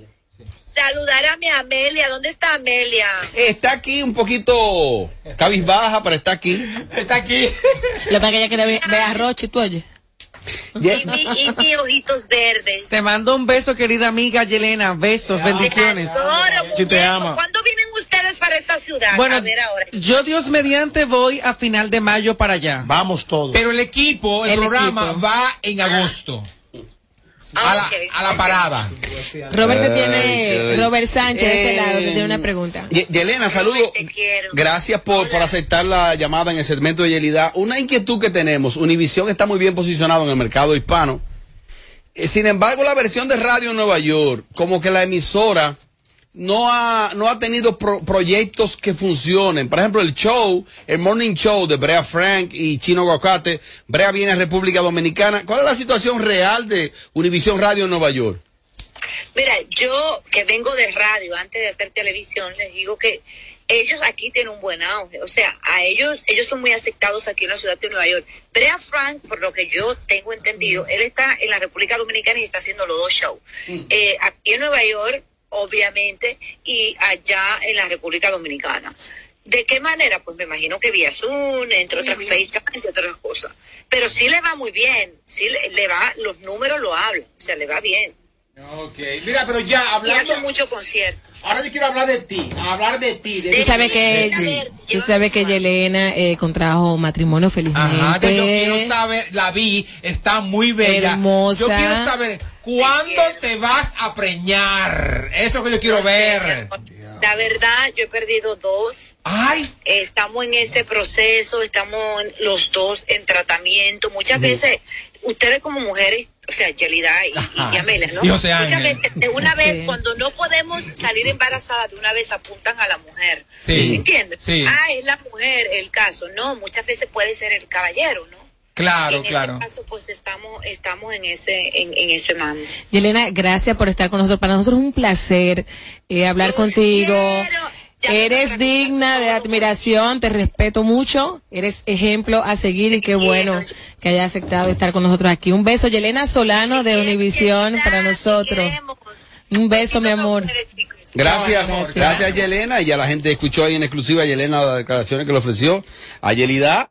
saludar a mi Amelia. ¿Dónde está Amelia? Está aquí un poquito cabizbaja, pero está aquí. Está aquí. Lo que ella quiere ver, ver a Rochi, tú oyes. Y mi, y mi ojitos verdes. Te mando un beso, querida amiga Yelena. Besos, bendiciones. Sí, te ama. ¿Cuándo vienen ustedes para esta ciudad? Bueno, a ver ahora. yo Dios mediante voy a final de mayo para allá. Vamos todos. Pero el equipo, el, El programa equipo. va en agosto. A la, a la parada. Robert te tiene. Robert Sánchez de este Eh, lado te tiene una pregunta. Ye- Yelena, saludos. Gracias por, por aceptar la llamada en el segmento de Yelida. Una inquietud que tenemos, Univisión está muy bien posicionado en el mercado hispano. Eh, Sin embargo, la versión de radio en Nueva York, como que la emisora no ha, no ha tenido pro- proyectos que funcionen. Por ejemplo, el show, el morning show de Brea Frank y Chino Guacate, Brea viene a República Dominicana. ¿Cuál es la situación real de Univisión Radio en Nueva York? Mira, yo que vengo de radio antes de hacer televisión, les digo que ellos aquí tienen un buen auge. O sea, a ellos, ellos son muy aceptados aquí en la ciudad de Nueva York. Brea Frank, por lo que yo tengo entendido, él está en la República Dominicana y está haciendo los dos shows. Eh, aquí en Nueva York, obviamente, y allá en la República Dominicana. ¿De qué manera? Pues me imagino que vía Zoom, entre otras FaceTime, entre otras cosas. Pero sí le va muy bien, sí le, le va, los números lo hablan, o sea, le va bien. Ok, mira, pero ya Y hablando. hace muchos conciertos. Ahora yo quiero hablar de ti, hablar de ti. De Tú ti, sabes que, ti. tú sabes que Yelena eh, contrajo matrimonio Ajá, felizmente. que yo quiero saber, la vi, está muy bella. Hermosa. Yo quiero saber ¿cuándo te vas a preñar? Eso es lo que yo quiero ver. La verdad, yo he perdido dos. Ay. Estamos en ese proceso, estamos en- los dos en tratamiento. Muchas veces, ustedes como mujeres, o sea, Yelida y, y Yamela, ¿no? Y José Muchas veces, de una vez, Sí. cuando no podemos salir embarazada, de una vez apuntan a la mujer. Sí. ¿Entiendes? Sí. Ah, es la mujer el caso. No, muchas veces puede ser el caballero, ¿no? Claro, en claro. este caso, pues estamos, estamos en ese, en, en ese mando. Yelena, gracias por estar con nosotros. Para nosotros es un placer eh, hablar contigo. Eres digna de admiración, te respeto mucho, eres ejemplo a seguir y qué bueno que hayas aceptado estar con nosotros aquí. Un beso, Yelena Solano de Univisión para nosotros. Un beso, mi amor. Gracias, Gracias. gracias, Yelena. Y ya la gente escuchó ahí en exclusiva a Yelena las declaraciones que le ofreció a Yelida.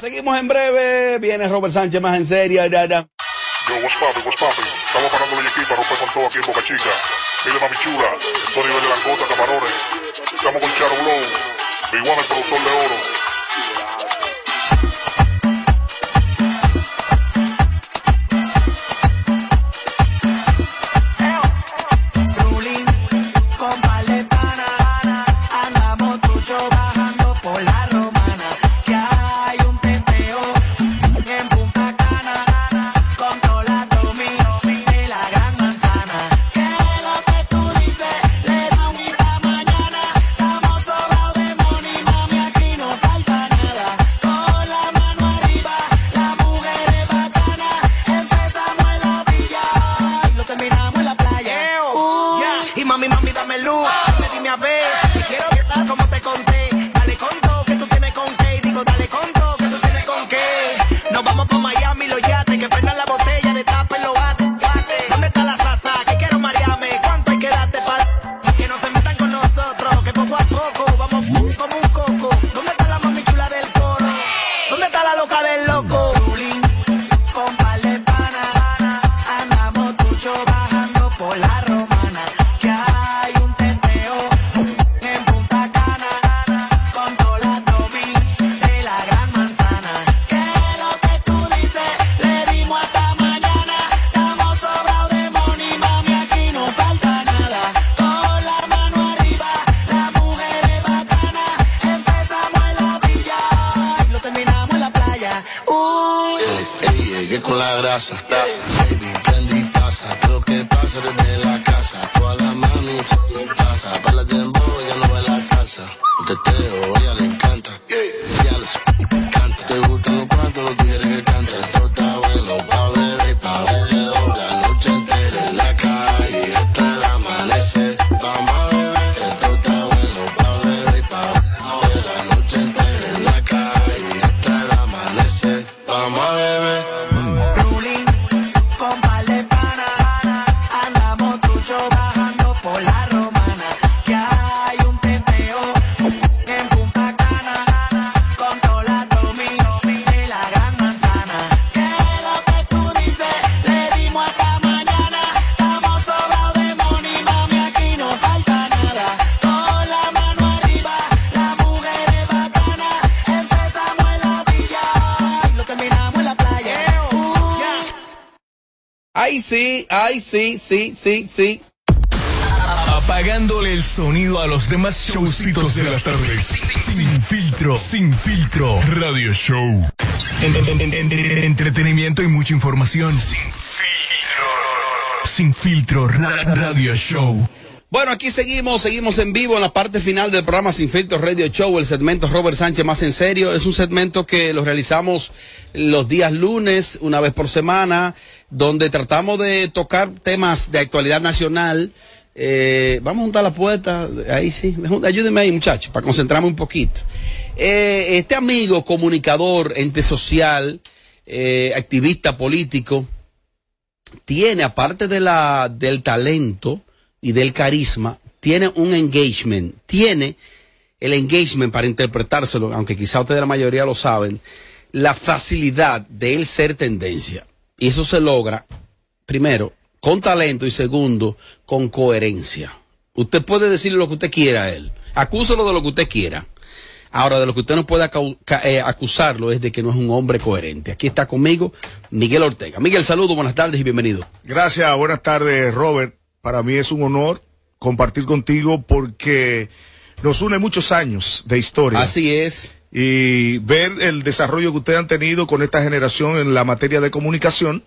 Seguimos en breve. Viene Robert Sánchez más en serio. Yo, what's poppin', what's poppin'? Estamos parando la equipa, rompe con todo aquí en Boca Chica. Mire, mami chula, esto nivel de langota, camarones. Estamos con Charo Blow, One, el productor de oro. Sí, sí, sí, sí. Apagándole el sonido a los demás showcitos de las tardes. Sin filtro, sin filtro. Radio Show. En- en- en- en- entretenimiento y mucha información. Sin filtro. Sin filtro. ra- Radio Show. Bueno, aquí seguimos, seguimos en vivo en la parte final del programa Sin Filtro Radio Show, el segmento Robert Sánchez más en serio. Es un segmento que lo realizamos los días lunes, una vez por semana, donde tratamos de tocar temas de actualidad nacional. Eh, vamos a juntar la puerta, ahí sí, ayúdenme ahí muchachos, para concentrarme un poquito. Eh, este amigo, comunicador, ente social, eh, activista político, tiene, aparte de la, del talento y del carisma, tiene un engagement, tiene el engagement para interpretárselo, aunque quizá ustedes la mayoría lo saben, la facilidad de él ser tendencia. Y eso se logra, primero, con talento y segundo, con coherencia. Usted puede decirle lo que usted quiera a él, acúselo de lo que usted quiera. Ahora, de lo que usted no puede eh, acusarlo es de que no es un hombre coherente. Aquí está conmigo Miguel Ortega. Miguel, saludos, buenas tardes y bienvenido. Gracias, buenas tardes, Robert. Para mí es un honor compartir contigo porque nos une muchos años de historia. Así es. Y ver el desarrollo que ustedes han tenido con esta generación en la materia de comunicación,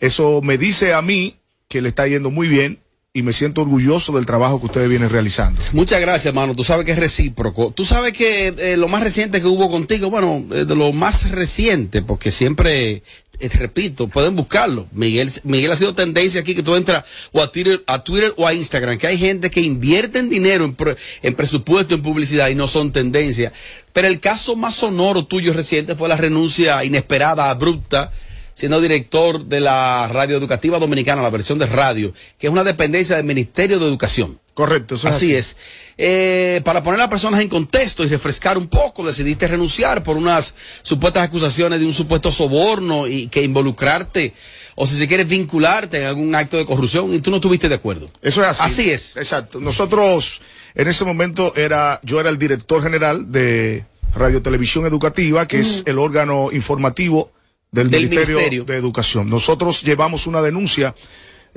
eso me dice a mí que le está yendo muy bien y me siento orgulloso del trabajo que ustedes vienen realizando. Muchas gracias, hermano. Tú sabes que es recíproco. Tú sabes que eh, lo más reciente que hubo contigo, bueno, eh, de lo más reciente, porque siempre, eh, repito, pueden buscarlo. Miguel, Miguel ha sido tendencia aquí que tú entras o a Twitter, a Twitter o a Instagram, que hay gente que invierte en dinero, en, en presupuesto, en publicidad y no son tendencia. Pero el caso más sonoro tuyo reciente fue la renuncia inesperada, abrupta, siendo director de la Radio Educativa Dominicana, la versión de radio, que es una dependencia del Ministerio de Educación. Correcto, eso es así, así. es. Eh, para poner a las personas en contexto y refrescar un poco, decidiste renunciar por unas supuestas acusaciones de un supuesto soborno y que involucrarte, o si se quiere vincularte en algún acto de corrupción, y tú no estuviste de acuerdo. Eso es así. Así es. Exacto. Nosotros, en ese momento, era, yo era el director general de Radio Televisión Educativa, que es el órgano informativo del, Del Ministerio, Ministerio. de Educación. Nosotros llevamos una denuncia,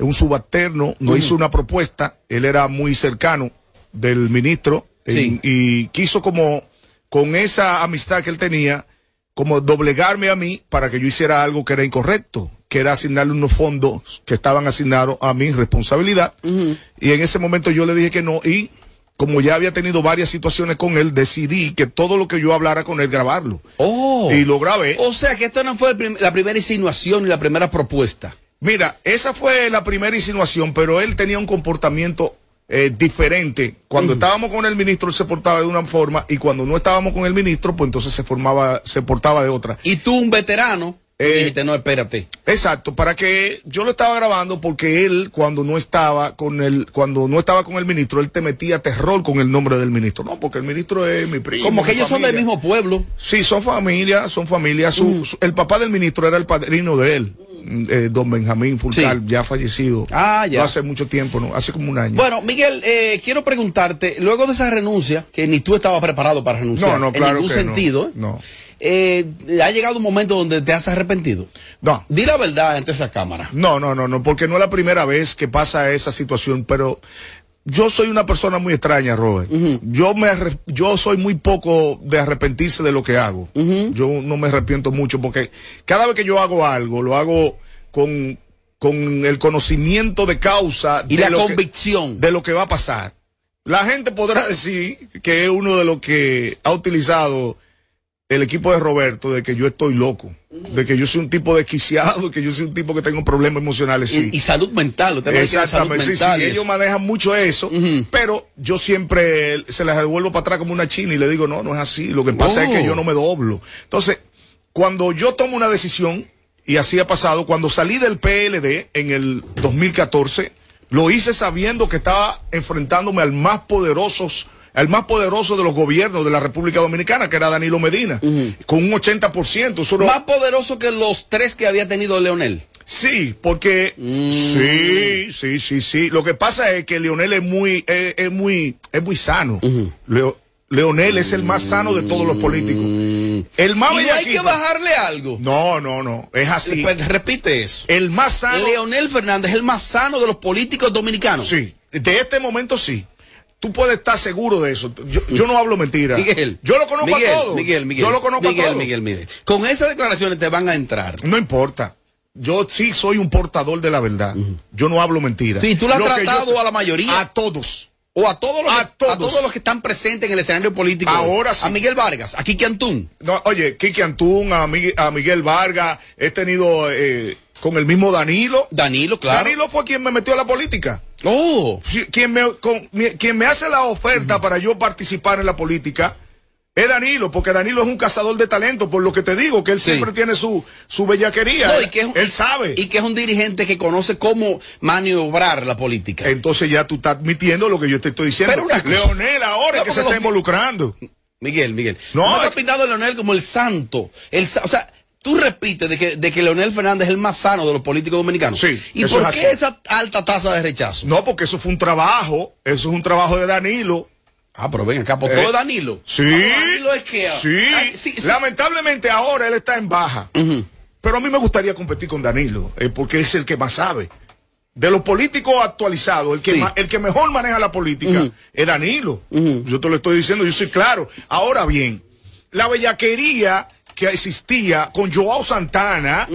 un subalterno nos hizo una propuesta, él era muy cercano del ministro Sí. y, y quiso como, con esa amistad que él tenía, como doblegarme a mí para que yo hiciera algo que era incorrecto, que era asignarle unos fondos que estaban asignados a mi responsabilidad. Y en ese momento yo le dije que no y como ya había tenido varias situaciones con él, decidí que todo lo que yo hablara con él grabarlo. Oh. Y lo grabé. O sea que esta no fue prim- la primera insinuación y la primera propuesta. Mira, esa fue la primera insinuación, pero él tenía un comportamiento eh, diferente. Cuando estábamos con el ministro, él se portaba de una forma, y cuando no estábamos con el ministro, pues entonces se formaba, se portaba de otra. Y tú, un veterano, Eh, dijiste, no, espérate. Exacto, para que yo lo estaba grabando porque él cuando no estaba con el cuando no estaba con el ministro, él te metía terror con el nombre del ministro. No, porque el ministro es mi primo. Como que ellos son del mismo pueblo. Sí, son familia, son familia. Su, su- el papá del ministro era el padrino de él, eh, don Benjamín Fulcal, ya fallecido. Ah, ya. No hace mucho tiempo, ¿no? Hace como un año. Bueno, Miguel, eh, quiero preguntarte, luego de esa renuncia, que ni tú estabas preparado para renunciar, no, no, claro en ningún que sentido. No. Eh, ha llegado un momento donde te has arrepentido. No. Di la verdad ante esa cámara. No, no, no, no, porque no es la primera vez que pasa esa situación, pero yo soy una persona muy extraña, Robert. Yo me yo soy muy poco de arrepentirse de lo que hago. Yo no me arrepiento mucho porque cada vez que yo hago algo, lo hago con, con el conocimiento de causa Y de la que- convicción. de lo que va a pasar. La gente podrá decir que es uno de los que ha utilizado el equipo de Roberto de que yo estoy loco, de que yo soy un tipo desquiciado, que yo soy un tipo que tengo problemas emocionales. Sí. Y, y salud mental. Usted Exactamente, sí, sí, mental y ellos manejan mucho eso, pero yo siempre se les devuelvo para atrás como una china y le digo, no, no es así, lo que pasa es que yo no me doblo. Entonces, cuando yo tomo una decisión, y así ha pasado, cuando salí del PLD en el 2014, lo hice sabiendo que estaba enfrentándome al más poderosos al más poderoso de los gobiernos de la República Dominicana, que era Danilo Medina, con un 80%. Eso era- Más poderoso que los tres que había tenido Leonel. Sí, porque sí, sí, sí, sí. Lo que pasa es que Leonel es muy, es, es muy, es muy sano. Leo- Leonel es el más sano de todos los políticos. El más Y no hay que bajarle algo. No, no, no. Es así. Pues, repite eso. El más sano. Leonel Fernández es el más sano de los políticos dominicanos. Sí. De este momento sí. Tú puedes estar seguro de eso. Yo, yo no hablo mentira. Miguel. Yo lo conozco Miguel, a todos. Miguel, Miguel. Yo lo conozco Miguel, a todos. Miguel, Miguel. Con esas declaraciones te van a entrar. No importa. Yo sí soy un portador de la verdad. Yo no hablo mentira. Sí, tú lo has Lo tratado yo- a la mayoría. A todos. O a todos, los A que, a todos. todos los que están presentes en el escenario político. Ahora sí. A Miguel Vargas, a Kiki Antún. No, oye, Kiki Antún, a Miguel, a Miguel Vargas, he tenido eh, con el mismo Danilo. Danilo, claro. Danilo fue quien me metió a la política. Oh. Quien, me, con- quien me hace la oferta para yo participar en la política es Danilo, porque Danilo es un cazador de talento, por lo que te digo, que él siempre tiene su, su bellaquería. No, y que es, él sabe. Y que es un dirigente que conoce cómo maniobrar la política. Entonces ya tú estás admitiendo lo que yo te estoy diciendo. Pero una cosa- Leonel ahora No, es que se está involucrando. Miguel, Miguel. No, No, es está pintando a Leonel como el santo. El, o sea, tú repites de que, de que Leonel Fernández es el más sano de los políticos dominicanos. Sí, ¿Y por es qué así. esa alta tasa de rechazo? No, porque eso fue un trabajo, eso es un trabajo de Danilo. Ah, pero ven acá, por Eh, todo Danilo. Sí. Ah, Danilo es que. Sí. Ay, sí, sí. Lamentablemente ahora él está en baja. Pero a mí me gustaría competir con Danilo, eh, porque es el que más sabe. De los políticos actualizados, el que, Sí. ma- el que mejor maneja la política es Danilo. Yo te lo estoy diciendo, yo soy claro. Ahora bien, la bellaquería que existía con Joao Santana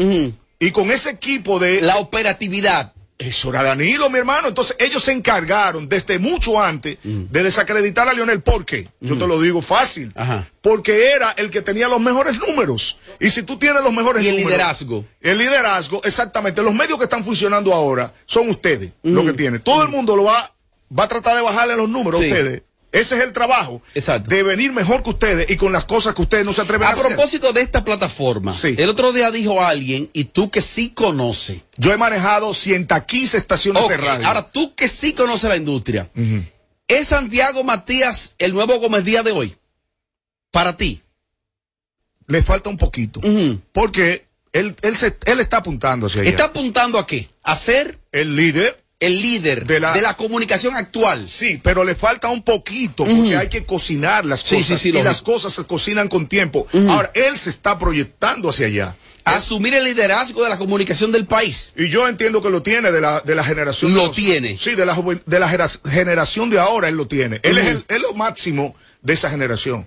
y con ese equipo de... La operatividad. Eso era Danilo, mi hermano. Entonces ellos se encargaron desde mucho antes de desacreditar a Lionel. ¿Por qué? Yo te lo digo fácil. Porque era el que tenía los mejores números. Y si tú tienes los mejores Y el números. liderazgo. El liderazgo, exactamente. Los medios que están funcionando ahora son ustedes, lo que tienen. Todo el mundo lo va, va a tratar de bajarle los números Sí. a ustedes. Ese es el trabajo. De venir mejor que ustedes y con las cosas que ustedes no se atreven a, A hacer. propósito de esta plataforma, el otro día dijo alguien, y tú que sí conoces. Yo he manejado 115 estaciones de radio. Ahora, tú que sí conoces la industria, ¿es Santiago Matías el nuevo Gómez Díaz de hoy? Para ti. Le falta un poquito. Porque él, él, se- él está apuntando hacia allá. ¿Está apuntando a qué? ¿A ser el líder? El líder de la, comunicación actual. Sí, pero le falta un poquito porque hay que cocinar las Sí, cosas. sí, sí, y las cosas se cocinan con tiempo. Ahora, él se está proyectando hacia allá. Asumir el liderazgo de la comunicación del país. Y yo entiendo que lo tiene de la, de la generación. Lo de los- tiene. Sí, de la, de la generación de ahora él lo tiene. Él es, el, es lo máximo de esa generación.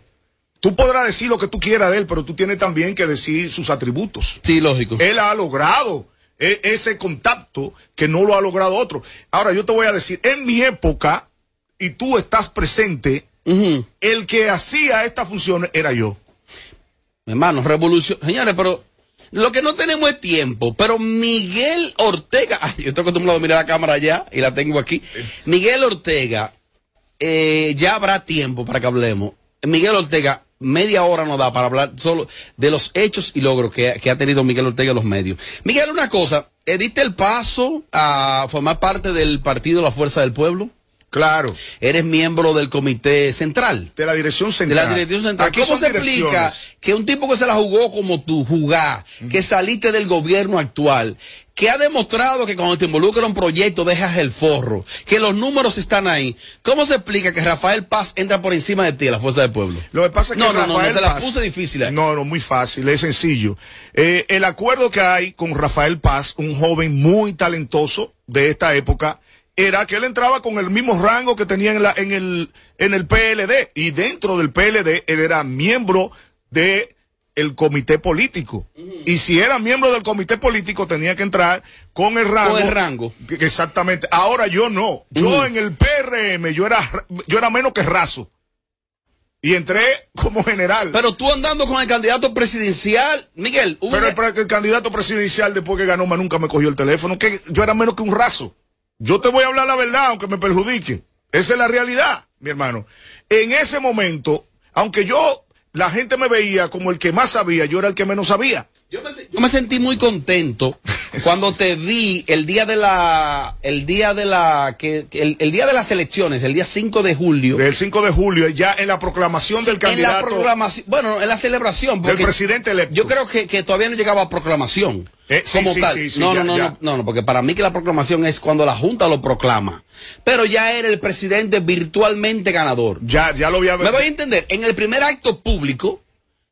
Tú podrás decir lo que tú quieras de él, pero tú tienes también que decir sus atributos. Sí, lógico. Él ha logrado e- ese contacto que no lo ha logrado otro. Ahora, yo te voy a decir, en mi época, y tú estás presente, el que hacía estas funciones era yo. Hermano, revolución. Señores, pero lo que no tenemos es tiempo. Pero Miguel Ortega, ay, yo estoy acostumbrado a mirar la cámara allá y la tengo aquí. Miguel Ortega, eh, ya habrá tiempo para que hablemos. Miguel Ortega, media hora no da para hablar solo de los hechos y logros que, que ha tenido Miguel Ortega en los medios. Miguel, una cosa, eh, ¿diste el paso a formar parte del partido La Fuerza del Pueblo? Claro. Eres miembro del comité central. De la dirección De central. la dirección central. Aquí ¿Cómo se explica que un tipo que se la jugó como tú, jugá, que saliste del gobierno actual, que ha demostrado que cuando te involucra en un proyecto dejas el forro, que los números están ahí, ¿cómo se explica que Rafael Paz entra por encima de ti a la fuerza del pueblo? Lo que pasa es que no, no, no, Rafael no, te la Paz- puse difícil. ahí. No, no, muy fácil, es sencillo. Eh, el acuerdo que hay con Rafael Paz, un joven muy talentoso de esta época, era que él entraba con el mismo rango que tenía en, la, en, el, en el PLD. Y dentro del PLD, él era miembro de el comité político. Y si era miembro del comité político, tenía que entrar con el rango. Con el rango. Que- que Exactamente. Ahora yo no. Yo en el PRM, yo era, yo era menos que raso. Y entré como general. Pero tú andando con el candidato presidencial, Miguel, hubo Pero una- el, candidato presidencial después que ganó más nunca me cogió el teléfono, que yo era menos que un raso. Yo te voy a hablar la verdad, aunque me perjudique. Esa es la realidad, mi hermano. En ese momento, aunque yo, la gente me veía como el que más sabía, yo era el que menos sabía. Yo me sentí muy contento cuando te vi el día de la, el día de la, que, el, el día de las elecciones, el día 5 de julio. El 5 de julio, ya en la proclamación del En la candidato. proclamación, bueno, en la celebración. Del presidente electo. Yo creo que, que todavía no llegaba a proclamación. Eh, sí, como sí, tal. sí, sí, no, ya, no, no, ya. no, no, no, porque para mí que la proclamación es cuando la Junta lo proclama. Pero ya era el presidente virtualmente ganador. Ya, ya lo había Me voy a entender. En el primer acto público,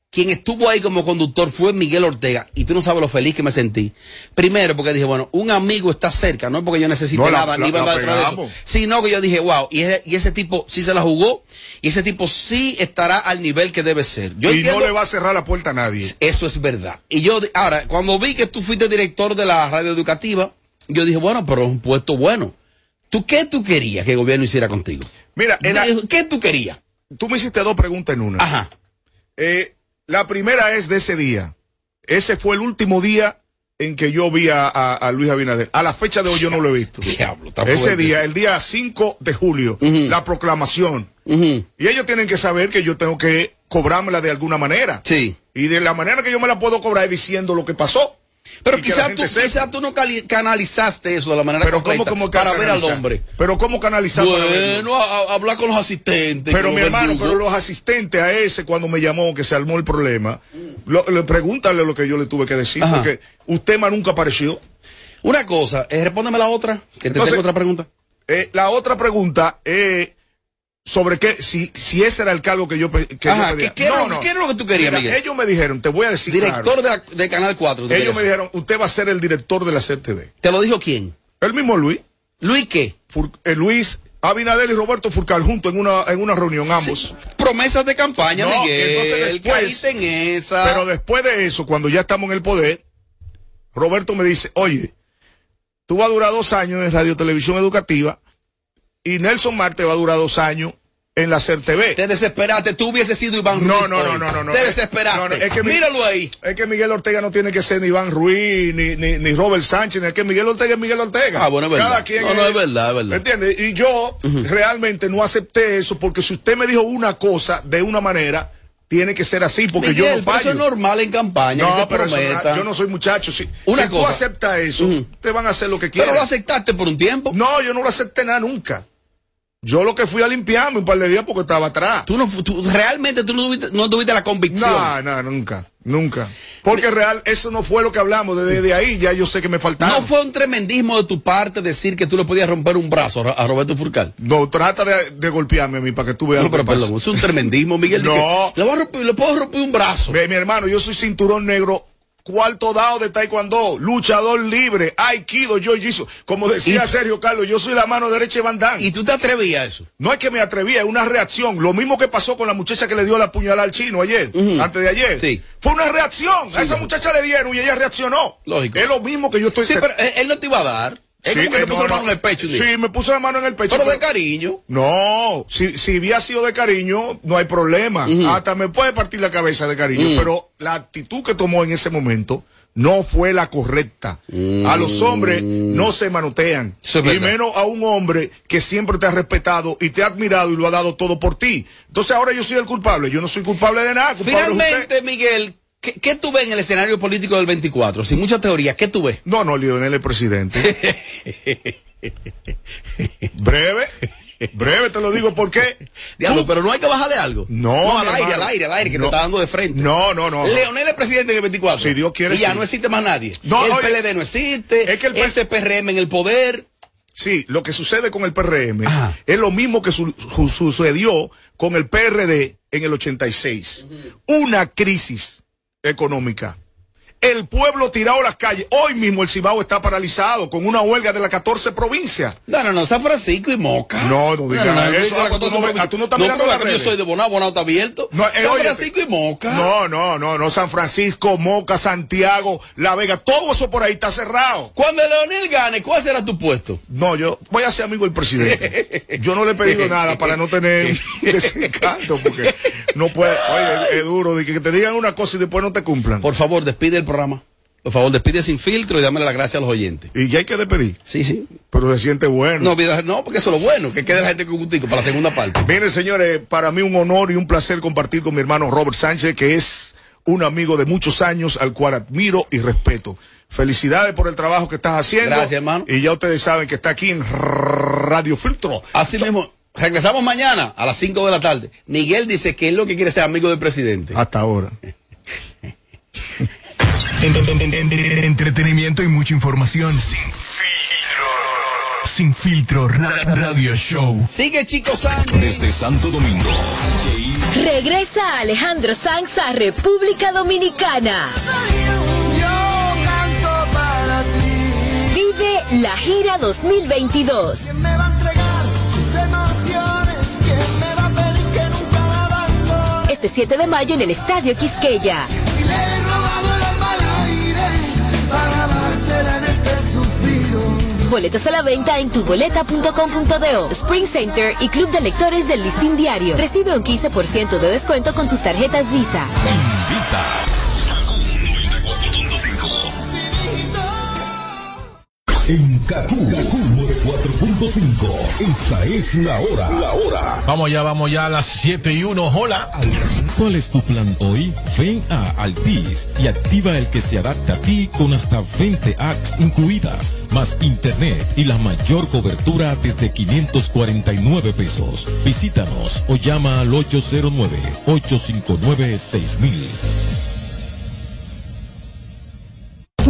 quien estuvo ahí como conductor fue Miguel Ortega. Y tú no sabes lo feliz que me sentí. Primero, porque dije, bueno, un amigo está cerca, no es porque yo necesite No, la- nada, la- ni la andar detrás de eso. Sino que yo dije, wow, y ese, y ese tipo sí se la jugó, y ese tipo sí estará al nivel que debe ser. Yo y entiendo- no le va a cerrar la puerta a nadie. eso es verdad. Y yo, ahora, cuando vi que tú fuiste director de la radio educativa, yo dije, bueno, pero es un puesto bueno. ¿Tú qué tú querías que el gobierno hiciera contigo? Mira, en la- ¿qué tú querías? Tú me hiciste dos preguntas en una. Ajá. Eh, la primera es de ese día. Ese fue el último día en que yo vi a, a- a Luis Abinader. A la fecha de hoy yo no lo he visto. Diablo, Ese día, el día 5 de julio, la proclamación. Y ellos tienen que saber que yo tengo que cobrármela de alguna manera. Sí. Y de la manera que yo me la puedo cobrar es diciendo lo que pasó. Pero quizás tú, quizá tú no canalizaste eso de la manera Pero correcta ¿cómo, cómo para ver al hombre. Pero ¿cómo canalizar para verlo? Bueno, a- a- hablar con los asistentes. Pero mi hermano, pero los asistentes a ese cuando me llamó que se armó el problema, lo- le pregúntale lo que yo le tuve que decir, Ajá. porque usted más nunca apareció. Una cosa, eh, respóndeme la otra, que te Entonces- tengo otra pregunta. Eh, la otra pregunta es sobre qué, si, si ese era el cargo que yo, que Ajá, yo pedía. ¿qué- qué era qué era lo que tú querías, Mira, Miguel? Ellos me dijeron, te voy a decir Director claro. de, la- de Canal 4. ¿tú Ellos me dijeron, usted va a ser el director de la CTV. ¿Te lo dijo quién? El mismo Luis. ¿Luis qué? Fur- eh, Luis Abinader y Roberto Furcal juntos en una, en una reunión ambos. Promesas de campaña, No, Miguel. entonces después- en esa. Pero después de eso, cuando ya estamos en el poder, Roberto me dice, oye, tú vas a durar dos años en Radio Televisión Educativa y Nelson Marte va a durar dos años en la CERTV. Te desesperaste, tú hubieses sido Iván Ruiz. No, no, no, no, no. Te Eh, desesperaste. es que Míralo ahí. Es que Miguel Ortega no tiene que ser ni Iván Ruiz, ni, ni, ni Robert Sánchez, ni es que Miguel Ortega es Miguel Ortega. Ah, bueno, es verdad. Cada quien No, no, es verdad, es verdad. ¿Me entiendes? Y yo realmente no acepté eso porque si usted me dijo una cosa de una manera, tiene que ser así porque Miguel, yo no pero fallo. eso es normal en campaña. que se No, pero prometa. no- yo no soy muchacho. Si, Una si tú aceptas eso, te van a hacer lo que Pero quieran. lo aceptaste por un tiempo. No, yo no lo acepté nada nunca. Yo lo que fui a limpiarme un par de días porque estaba atrás. Tú no, tú- realmente tú no tuviste, no tuviste la convicción. No, no, nunca, nunca. Porque real, eso no fue lo que hablamos. Desde de ahí ya yo sé que me faltaba. No fue un tremendismo de tu parte decir que tú le podías romper un brazo a Roberto Furcal. No, trata de, de golpearme a mí para que tú veas No, pero perdón, es un tremendismo, Miguel. No. Le, voy a romper- le puedo romper un brazo. Ve, mi hermano, yo soy cinturón negro, cuarto dado de taekwondo, luchador libre, aikido, yo jiu Como decía Y- Sergio Carlos, yo soy la mano derecha de Van Damme. ¿Y tú te atrevías a eso? No es que me atrevía, es una reacción. Lo mismo que pasó con la muchacha que le dio la puñalada al chino ayer, antes de ayer. Sí. Fue una reacción. a esa muchacha le dieron y ella reaccionó. Lógico. Es lo mismo que yo estoy Sí, pero él, él no te iba a dar. Es Sí, como que eh, te puso no, la mano no. en el pecho. Sí, me puso la mano en el pecho. Pero de cariño. No, si, si hubiera sido de cariño, no hay problema. Hasta me puede partir la cabeza de cariño. Pero la actitud que tomó en ese momento no fue la correcta. A los hombres no se manotean. Es y menos a un hombre que siempre te ha respetado y te ha admirado y lo ha dado todo por ti. Entonces ahora yo soy el culpable. Yo no soy culpable de nada. Finalmente, Miguel, ¿qué, qué tú ves en el escenario político del 24? Sin mucha teoría, ¿qué tú ves? No, no, Lionel es presidente. Breve. Breve, te lo digo, ¿por qué? Diablo, pero no hay que bajar de algo. No, al mi aire, hermano. al aire, al aire, que No. te está dando de frente. No, no, no. Leonel es presidente en el 24. Si Dios quiere, Y ya sí. no existe más nadie. No, el oye, PLD no existe. es que el ese PRM en el poder. Sí, lo que sucede con el PRM es lo mismo que su- su- sucedió con el PRD en el 86. Una crisis económica. El pueblo tirado a las calles. Hoy mismo el Cibao está paralizado con una huelga de las 14 provincias. No, no, no, San Francisco y Moca. No, no digas eso. no, Ah, pues tú no ah, tú no estás mirando yo soy de Bonao, Bonao está abierto. No, eh, San oye, Francisco y Moca. No, no, no, no. San Francisco, Moca, Santiago, La Vega, todo eso por ahí está cerrado. Cuando Leonel gane, ¿cuál será tu puesto? No, yo voy a ser amigo del presidente. Yo no le he pedido nada para no tener desencanto, porque no puede. Oye, es duro de que te digan una cosa y después no te cumplan. Por favor, despide el programa. Por favor, despide sin filtro y dámele las gracias a los oyentes. Y ya hay que despedir. Sí, sí. Pero se siente bueno. No, no, porque eso es lo bueno, que quede la gente con gustico para la segunda parte. Miren, señores, para mí un honor y un placer compartir con mi hermano Robert Sánchez, que es un amigo de muchos años al cual admiro y respeto. Felicidades por el trabajo que estás haciendo. Gracias, hermano. Y ya ustedes saben que está aquí en Radio Filtro. Así mismo, regresamos mañana a las 5 de la tarde. Miguel dice que es lo que quiere ser amigo del presidente. Hasta ahora. En- en- en- en- entretenimiento y mucha información. Sin filtro. Sin filtro. ra- Radio Show. Sigue, chicos, Desde Santo Domingo. Regresa Alejandro Sanz a República Dominicana. Vive la gira 2022. Este 7 de mayo en el Estadio Quisqueya. Boletos a la venta en tuboleta.com.do, Spring Center y Club de Lectores del Listín Diario. Recibe un 15% de descuento con sus tarjetas Visa. En Kaku, Kaku 4.5. Esta es la hora. La hora. Vamos ya, vamos ya a las 7 y 1. Hola. ¿Cuál es tu plan hoy? Ven a Altis y activa el que se adapta a ti con hasta 20 apps incluidas, más internet y la mayor cobertura desde 549 pesos. Visítanos o llama al 809-859-6000.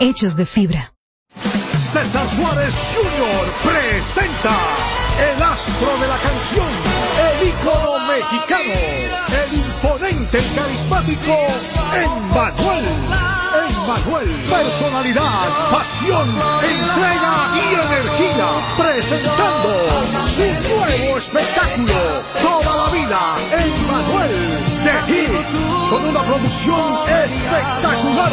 hechos de fibra. César Suárez Jr. presenta el astro de la canción, el ícono mexicano, el imponente y carismático Emmanuel. Emmanuel, personalidad, pasión, entrega y energía, presentando su nuevo espectáculo, Toda la vida, Emmanuel, de Hits, con una producción espectacular.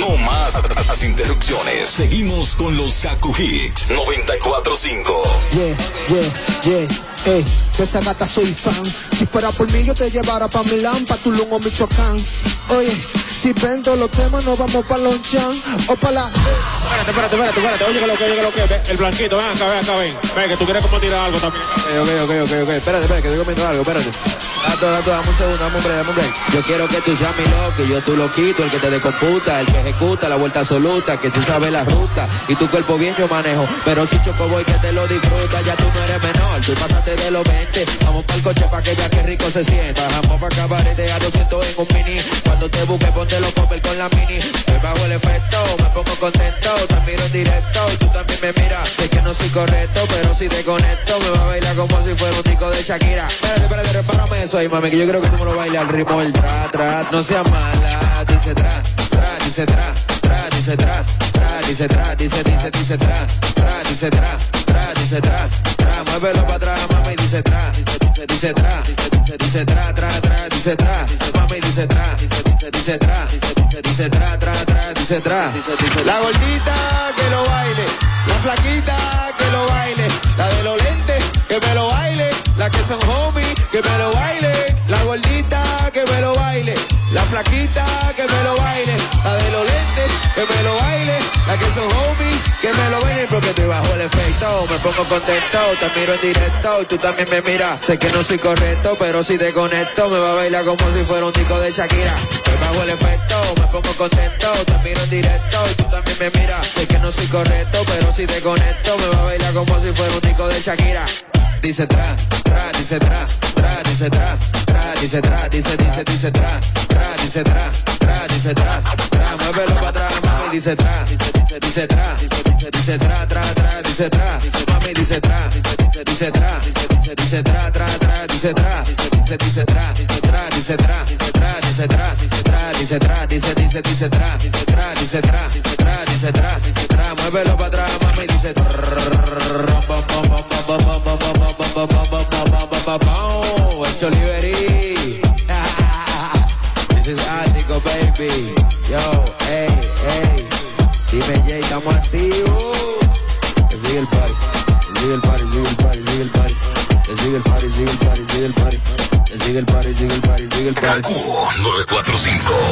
No más las interrupciones. Seguimos con los Kaku Hicks 945. Yeah, yeah, yeah, ey, de esa gata soy fan. Si fuera por mí, yo te llevara pa' Milán, pa' Tulum o Michoacán. Oye, si vendo los temas, nos vamos pa' Lonchan o pa' la. Espérate, espérate, espérate, espérate. Oye, que lo que, oye, que lo que. El blanquito, ven acá, ven acá, ven. Ven, que tú quieres como tirar algo también. Ok, ok, ok, ok, espérate, espérate, que estoy comiendo algo, espérate. Dato, dato, dame un segundo, dame un break, dame un break. Yo quiero que tú seas mi loco yo tú lo quito, el que te decomputa, el que ejecuta la vuelta absoluta, que tú sabes la ruta y tu cuerpo bien yo manejo. Pero si choco voy que te lo disfruta, ya tú no eres menor, tú pasaste de los 20. Vamos para el coche pa' que veas qué rico se sienta. Vamos pa' cabaret a 200 en un mini. Cuando te busque, ponte los comer con la mini. Me bajo el efecto, me pongo contento, te miro en directo tú también me miras. Sé que no soy correcto, pero si te conecto, me va a bailar como si fuera un tico de Shakira. Espérate, espérate, repárame eso ahí, mami, que yo creo que tú me lo bailes al ritmo del tra, tra. No seas mala, dice tra, tra, dice tra, tra, dice tra, dice tra, dice, dice, dice tra, tra, dice tra, tra, dice tra, tra. Muévelo para atrás, mami, dice tra, dice, dice tra, dice, tra, tra, tra, dice tra, mami, dice tra, dice, tra, dice tra, tra, tra, dice tra. La gordita que lo baile, la flaquita que lo baile, la de los lentes que me lo baile, la que son homies que me lo baile, la gordita que me lo baile, la flaquita que me lo baile, la de los lentes que me lo baile, la que son homies que me lo baile. Porque estoy bajo el efecto, me pongo contento, te miro en directo y tú también me miras, sé que no soy correcto, pero si te conecto me va a bailar como si fuera un tico de Shakira, estoy bajo el efecto, me pongo contento, te miro en directo y tú también me miras, sé que no soy correcto, pero si te conecto me va a bailar como si fuera un tico de Shakira. Dice tra, tra, dice tra, tra, dice tra, tra, dice tra, dice, dice, dice tra, tra, dice tra, tra, dice tra, tra, muévelo para atrás, mami, dice tra, dice, dice tra, dice, tra, tra, tra, dice tra, mami, dice tra, dice, tra, dice, tra, tra, tra, dice tra, dice, tra, tra, dice tra, tra, dice tra, tra, dice tra, dice, dice, dice tra, tra, dice tra, tra, dice tra, tra, muévelo para atrás, mami, dice el Cholivery. This is Ático, baby. Party. Kaku 945.